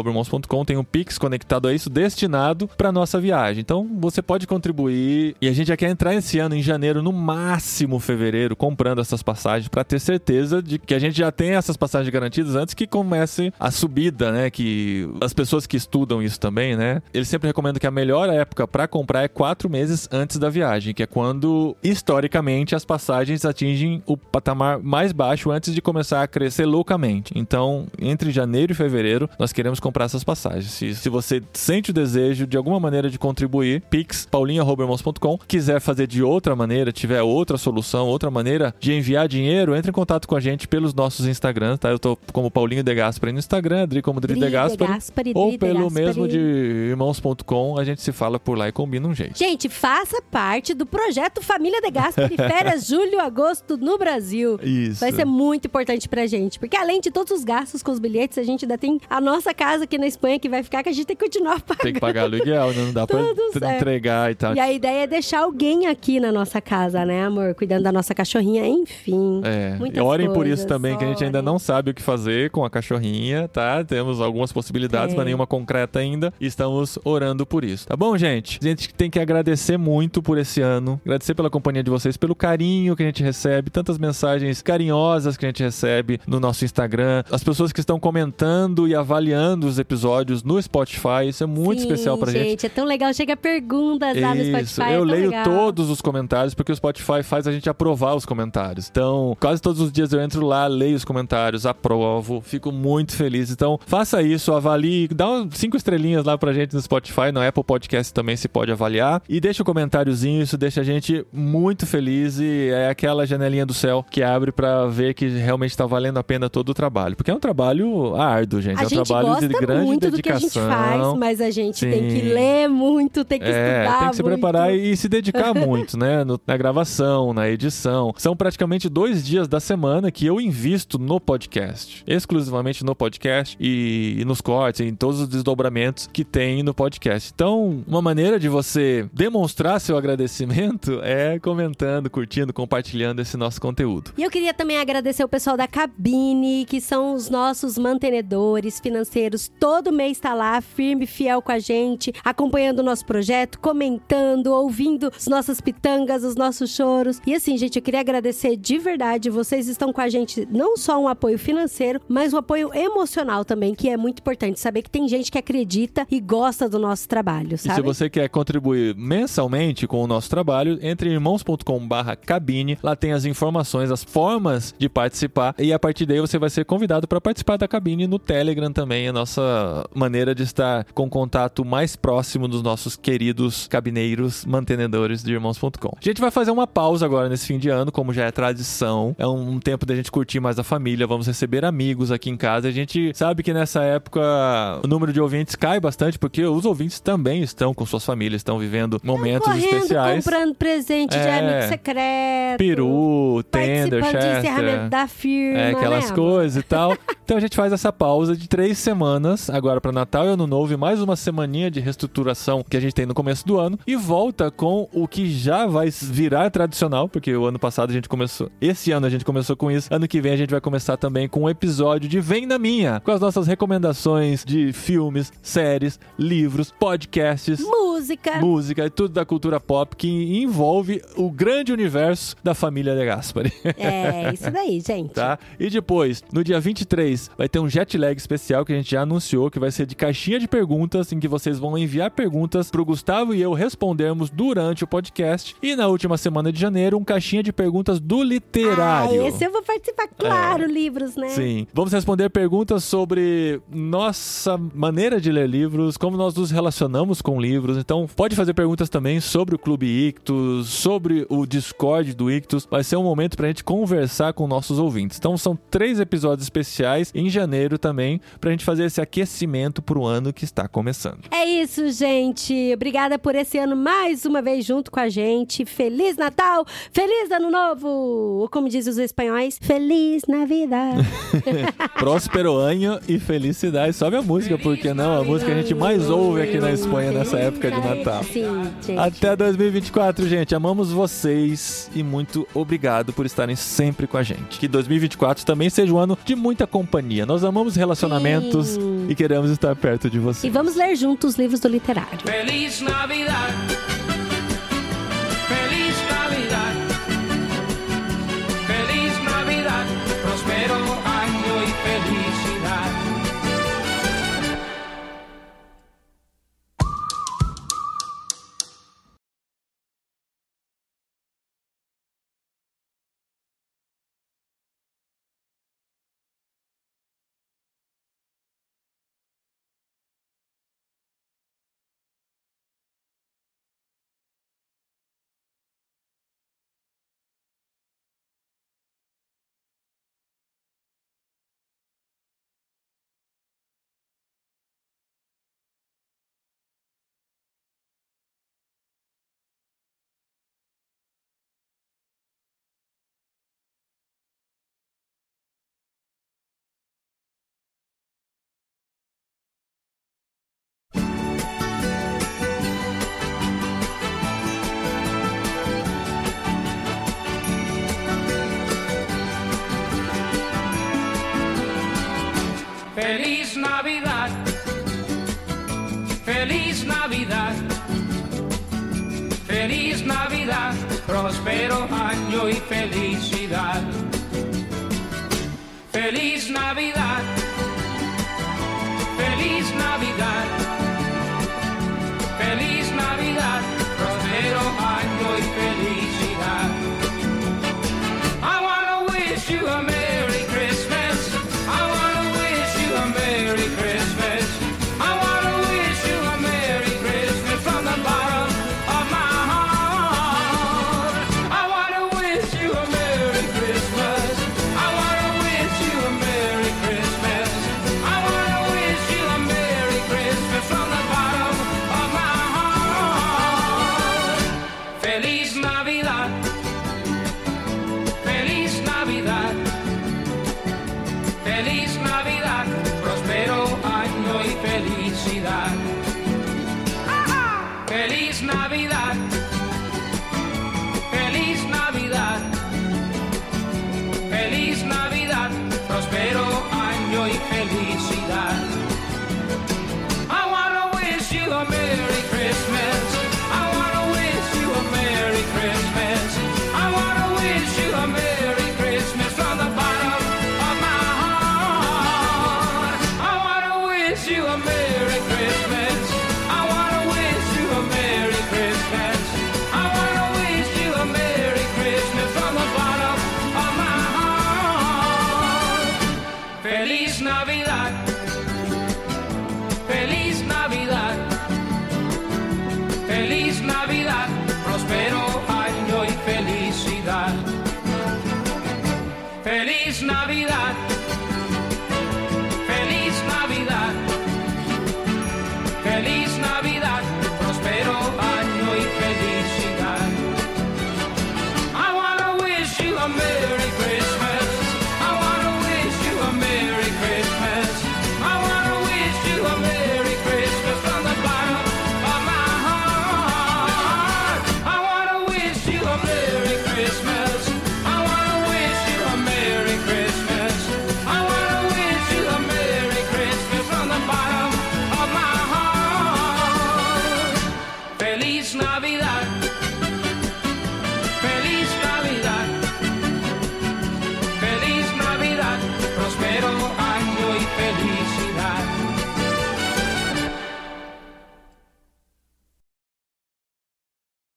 paulinho@irmãos.com tem um Pix conectado a isso destinado para nossa viagem. Então, você pode contribuir e a gente já quer entrar esse ano em janeiro, no máximo fevereiro, comprando essas passagens para ter certeza de que a gente já tem essas passagens garantidas antes que comece a subida, né? Que as pessoas que estudam isso também, né? Eles sempre recomendam que a melhor época para comprar é quatro meses antes da viagem, que é quando historicamente as passagens atingem o patamar mais baixo antes de começar a crescer loucamente. Então, entre janeiro e fevereiro, nós queremos comprar essas passagens. Se se você sente o desejo de alguma maneira de contribuir, pix paulinho@irmãos.com. Quiser fazer de outra maneira, tiver outra solução, outra maneira de enviar dinheiro, entre em contato com a gente pelos nossos Instagrams, tá? Eu tô como Paulinho De Gaspari no Instagram, Adri como Dri, Dri De De Gaspari, Gaspari, ou Dri pelo Gaspari. mesmo de irmãos.com, a gente se fala por lá e combina um jeito. Gente, faça parte do projeto Família de Gaspari Férias Julho Agosto no Brasil. Isso. Vai ser muito importante pra gente, porque além de todos os gastos com os bilhetes, a gente ainda tem a nossa casa aqui na Espanha que vai ficar que a gente tem que continuar pagando. Tem que pagar aluguel, né? não dá pra Tudo tra- certo. entregar e tal. E a ideia é deixar alguém aqui na nossa casa, né, amor? Cuidando da nossa cachorrinha, enfim. É, Muitas e orem por isso coisas, também, que a gente ainda orem. não sabe o que fazer com a cachorrinha, tá? Temos algumas possibilidades, É. mas nenhuma concreta ainda. E estamos orando por isso. Tá bom, gente? A gente tem que agradecer muito por esse ano. Agradecer pela companhia de vocês, pelo carinho que a gente recebe, tantas mensagens carinhosas que a gente recebe no nosso Instagram. As pessoas que estão comentando e avaliando os episódios no Spotify. Isso é muito Sim, especial pra gente. gente. É tão legal, chega perguntas lá no Spotify. é eu tão leio legal. todos os comentários porque o Spotify faz a gente aprovar os comentários. Então, quase todos os dias eu entro lá, leio os comentários, aprovo, fico muito feliz. Então, faça isso, avalie, dá umas cinco estrelinhas lá pra gente no Spotify, no Apple Podcast também se pode avaliar e deixa um comentáriozinho, isso deixa a gente muito feliz e é aquela janelinha do céu que abre pra ver que realmente tá valendo a pena todo o trabalho, porque é um trabalho árduo, gente, A é um gente trabalho gosta de grande muito do que a dedicação. gente faz, mas a gente tem que Sim. ler muito, tem que É, estudar tem que se muito. preparar e se dedicar muito, né? No- na gravação, na edição. São praticamente dois dias da semana que eu invisto no podcast. Exclusivamente no podcast e, e nos cortes, em todos os desdobramentos que tem no podcast. Então, uma maneira de você demonstrar seu agradecimento é comentando, curtindo, compartilhando esse nosso conteúdo. E eu queria também agradecer o pessoal da cabine, que são os nossos mantenedores financeiros. Todo mês tá lá, firme, fiel com a gente, acompanhando o nosso projeto, comentando, ouvindo as nossas pitangas, os nossos choros. E assim, gente, eu queria agradecer de verdade. Vocês estão com a gente não só um apoio financeiro, mas um apoio emocional também, que é muito importante. Saber que tem gente que acredita e gosta do nosso trabalho, E se sabe? você quer contribuir mensalmente com o nosso trabalho, entre em irmãos.com/barra cabine. Lá tem as informações, as formas de participar. E a partir daí você vai ser convidado para participar da cabine no Telegram também. A nossa maneira de estar com contato mais próximo dos nossos queridos cabineiros mantenedores de irmãos.com. A gente vai fazer uma pausa agora nesse fim de ano, como já é tradição. É um tempo da gente curtir mais a família. Vamos receber amigos aqui em casa. A gente sabe que nessa época o número de ouvintes cai bastante, porque os ouvintes também estão com suas famílias, estão vivendo momentos Correndo, especiais. comprando presente de É. amigo secreto. Peru, tender, participando de Chester. encerramento da firma, É, aquelas né, coisas e tal. Então a gente faz essa pausa de três semanas, agora para Natal e Ano Novo, e mais uma semaninha de reestruturação que a gente tem no começo do ano, e volta com o que já vai virar tradicional, porque o ano passado a gente começou, esse ano a gente começou com isso, ano que vem a gente vai começar também com um episódio de Vem na Minha, com as nossas recomendações de filmes, séries, livros, podcasts. Música. Música e tudo da cultura pop que envolve o grande universo da família de Gaspari. É, isso daí, gente. tá? E depois, no dia 23, vai ter um jet lag especial que a gente já anunciou, que vai ser de caixinha de perguntas, em que vocês vão enviar perguntas pro Gustavo e eu respondermos durante o podcast. E na última semana de janeiro, um caixinha de perguntas do literário. Ah, esse eu vou participar, claro, livros, né? Sim. Vamos responder perguntas sobre nossa maneira de ler livros, como nós nos relacionamos com livros. Então, pode fazer perguntas também sobre o Clube Ictus, sobre o Discord do Ictus. Vai ser um momento pra gente conversar com nossos ouvintes. Então, são três episódios especiais em janeiro também, pra gente fazer esse aquecimento pro ano que está começando. É isso, gente. Obrigada por esse ano mais uma vez junto com a gente. Feliz Natal, feliz Ano Novo! Ou como dizem os espanhóis, Feliz Navidad. Próspero ano e felicidade. Sobe a música, porque não? A música que a gente mais ouve aqui na Espanha nessa época de Natal. Sim, gente. Até 2024, gente. Amamos vocês e muito obrigado por estarem sempre com a gente. Que 2024 também seja um ano de muita companhia. Nós amamos relacionamentos Sim. E queremos estar perto de E vocês. vamos ler juntos os livros do literário. Feliz Navidad. Feliz Navidad. Feliz Navidad. Prospero Próspero año y felicidad. Feliz Navidad.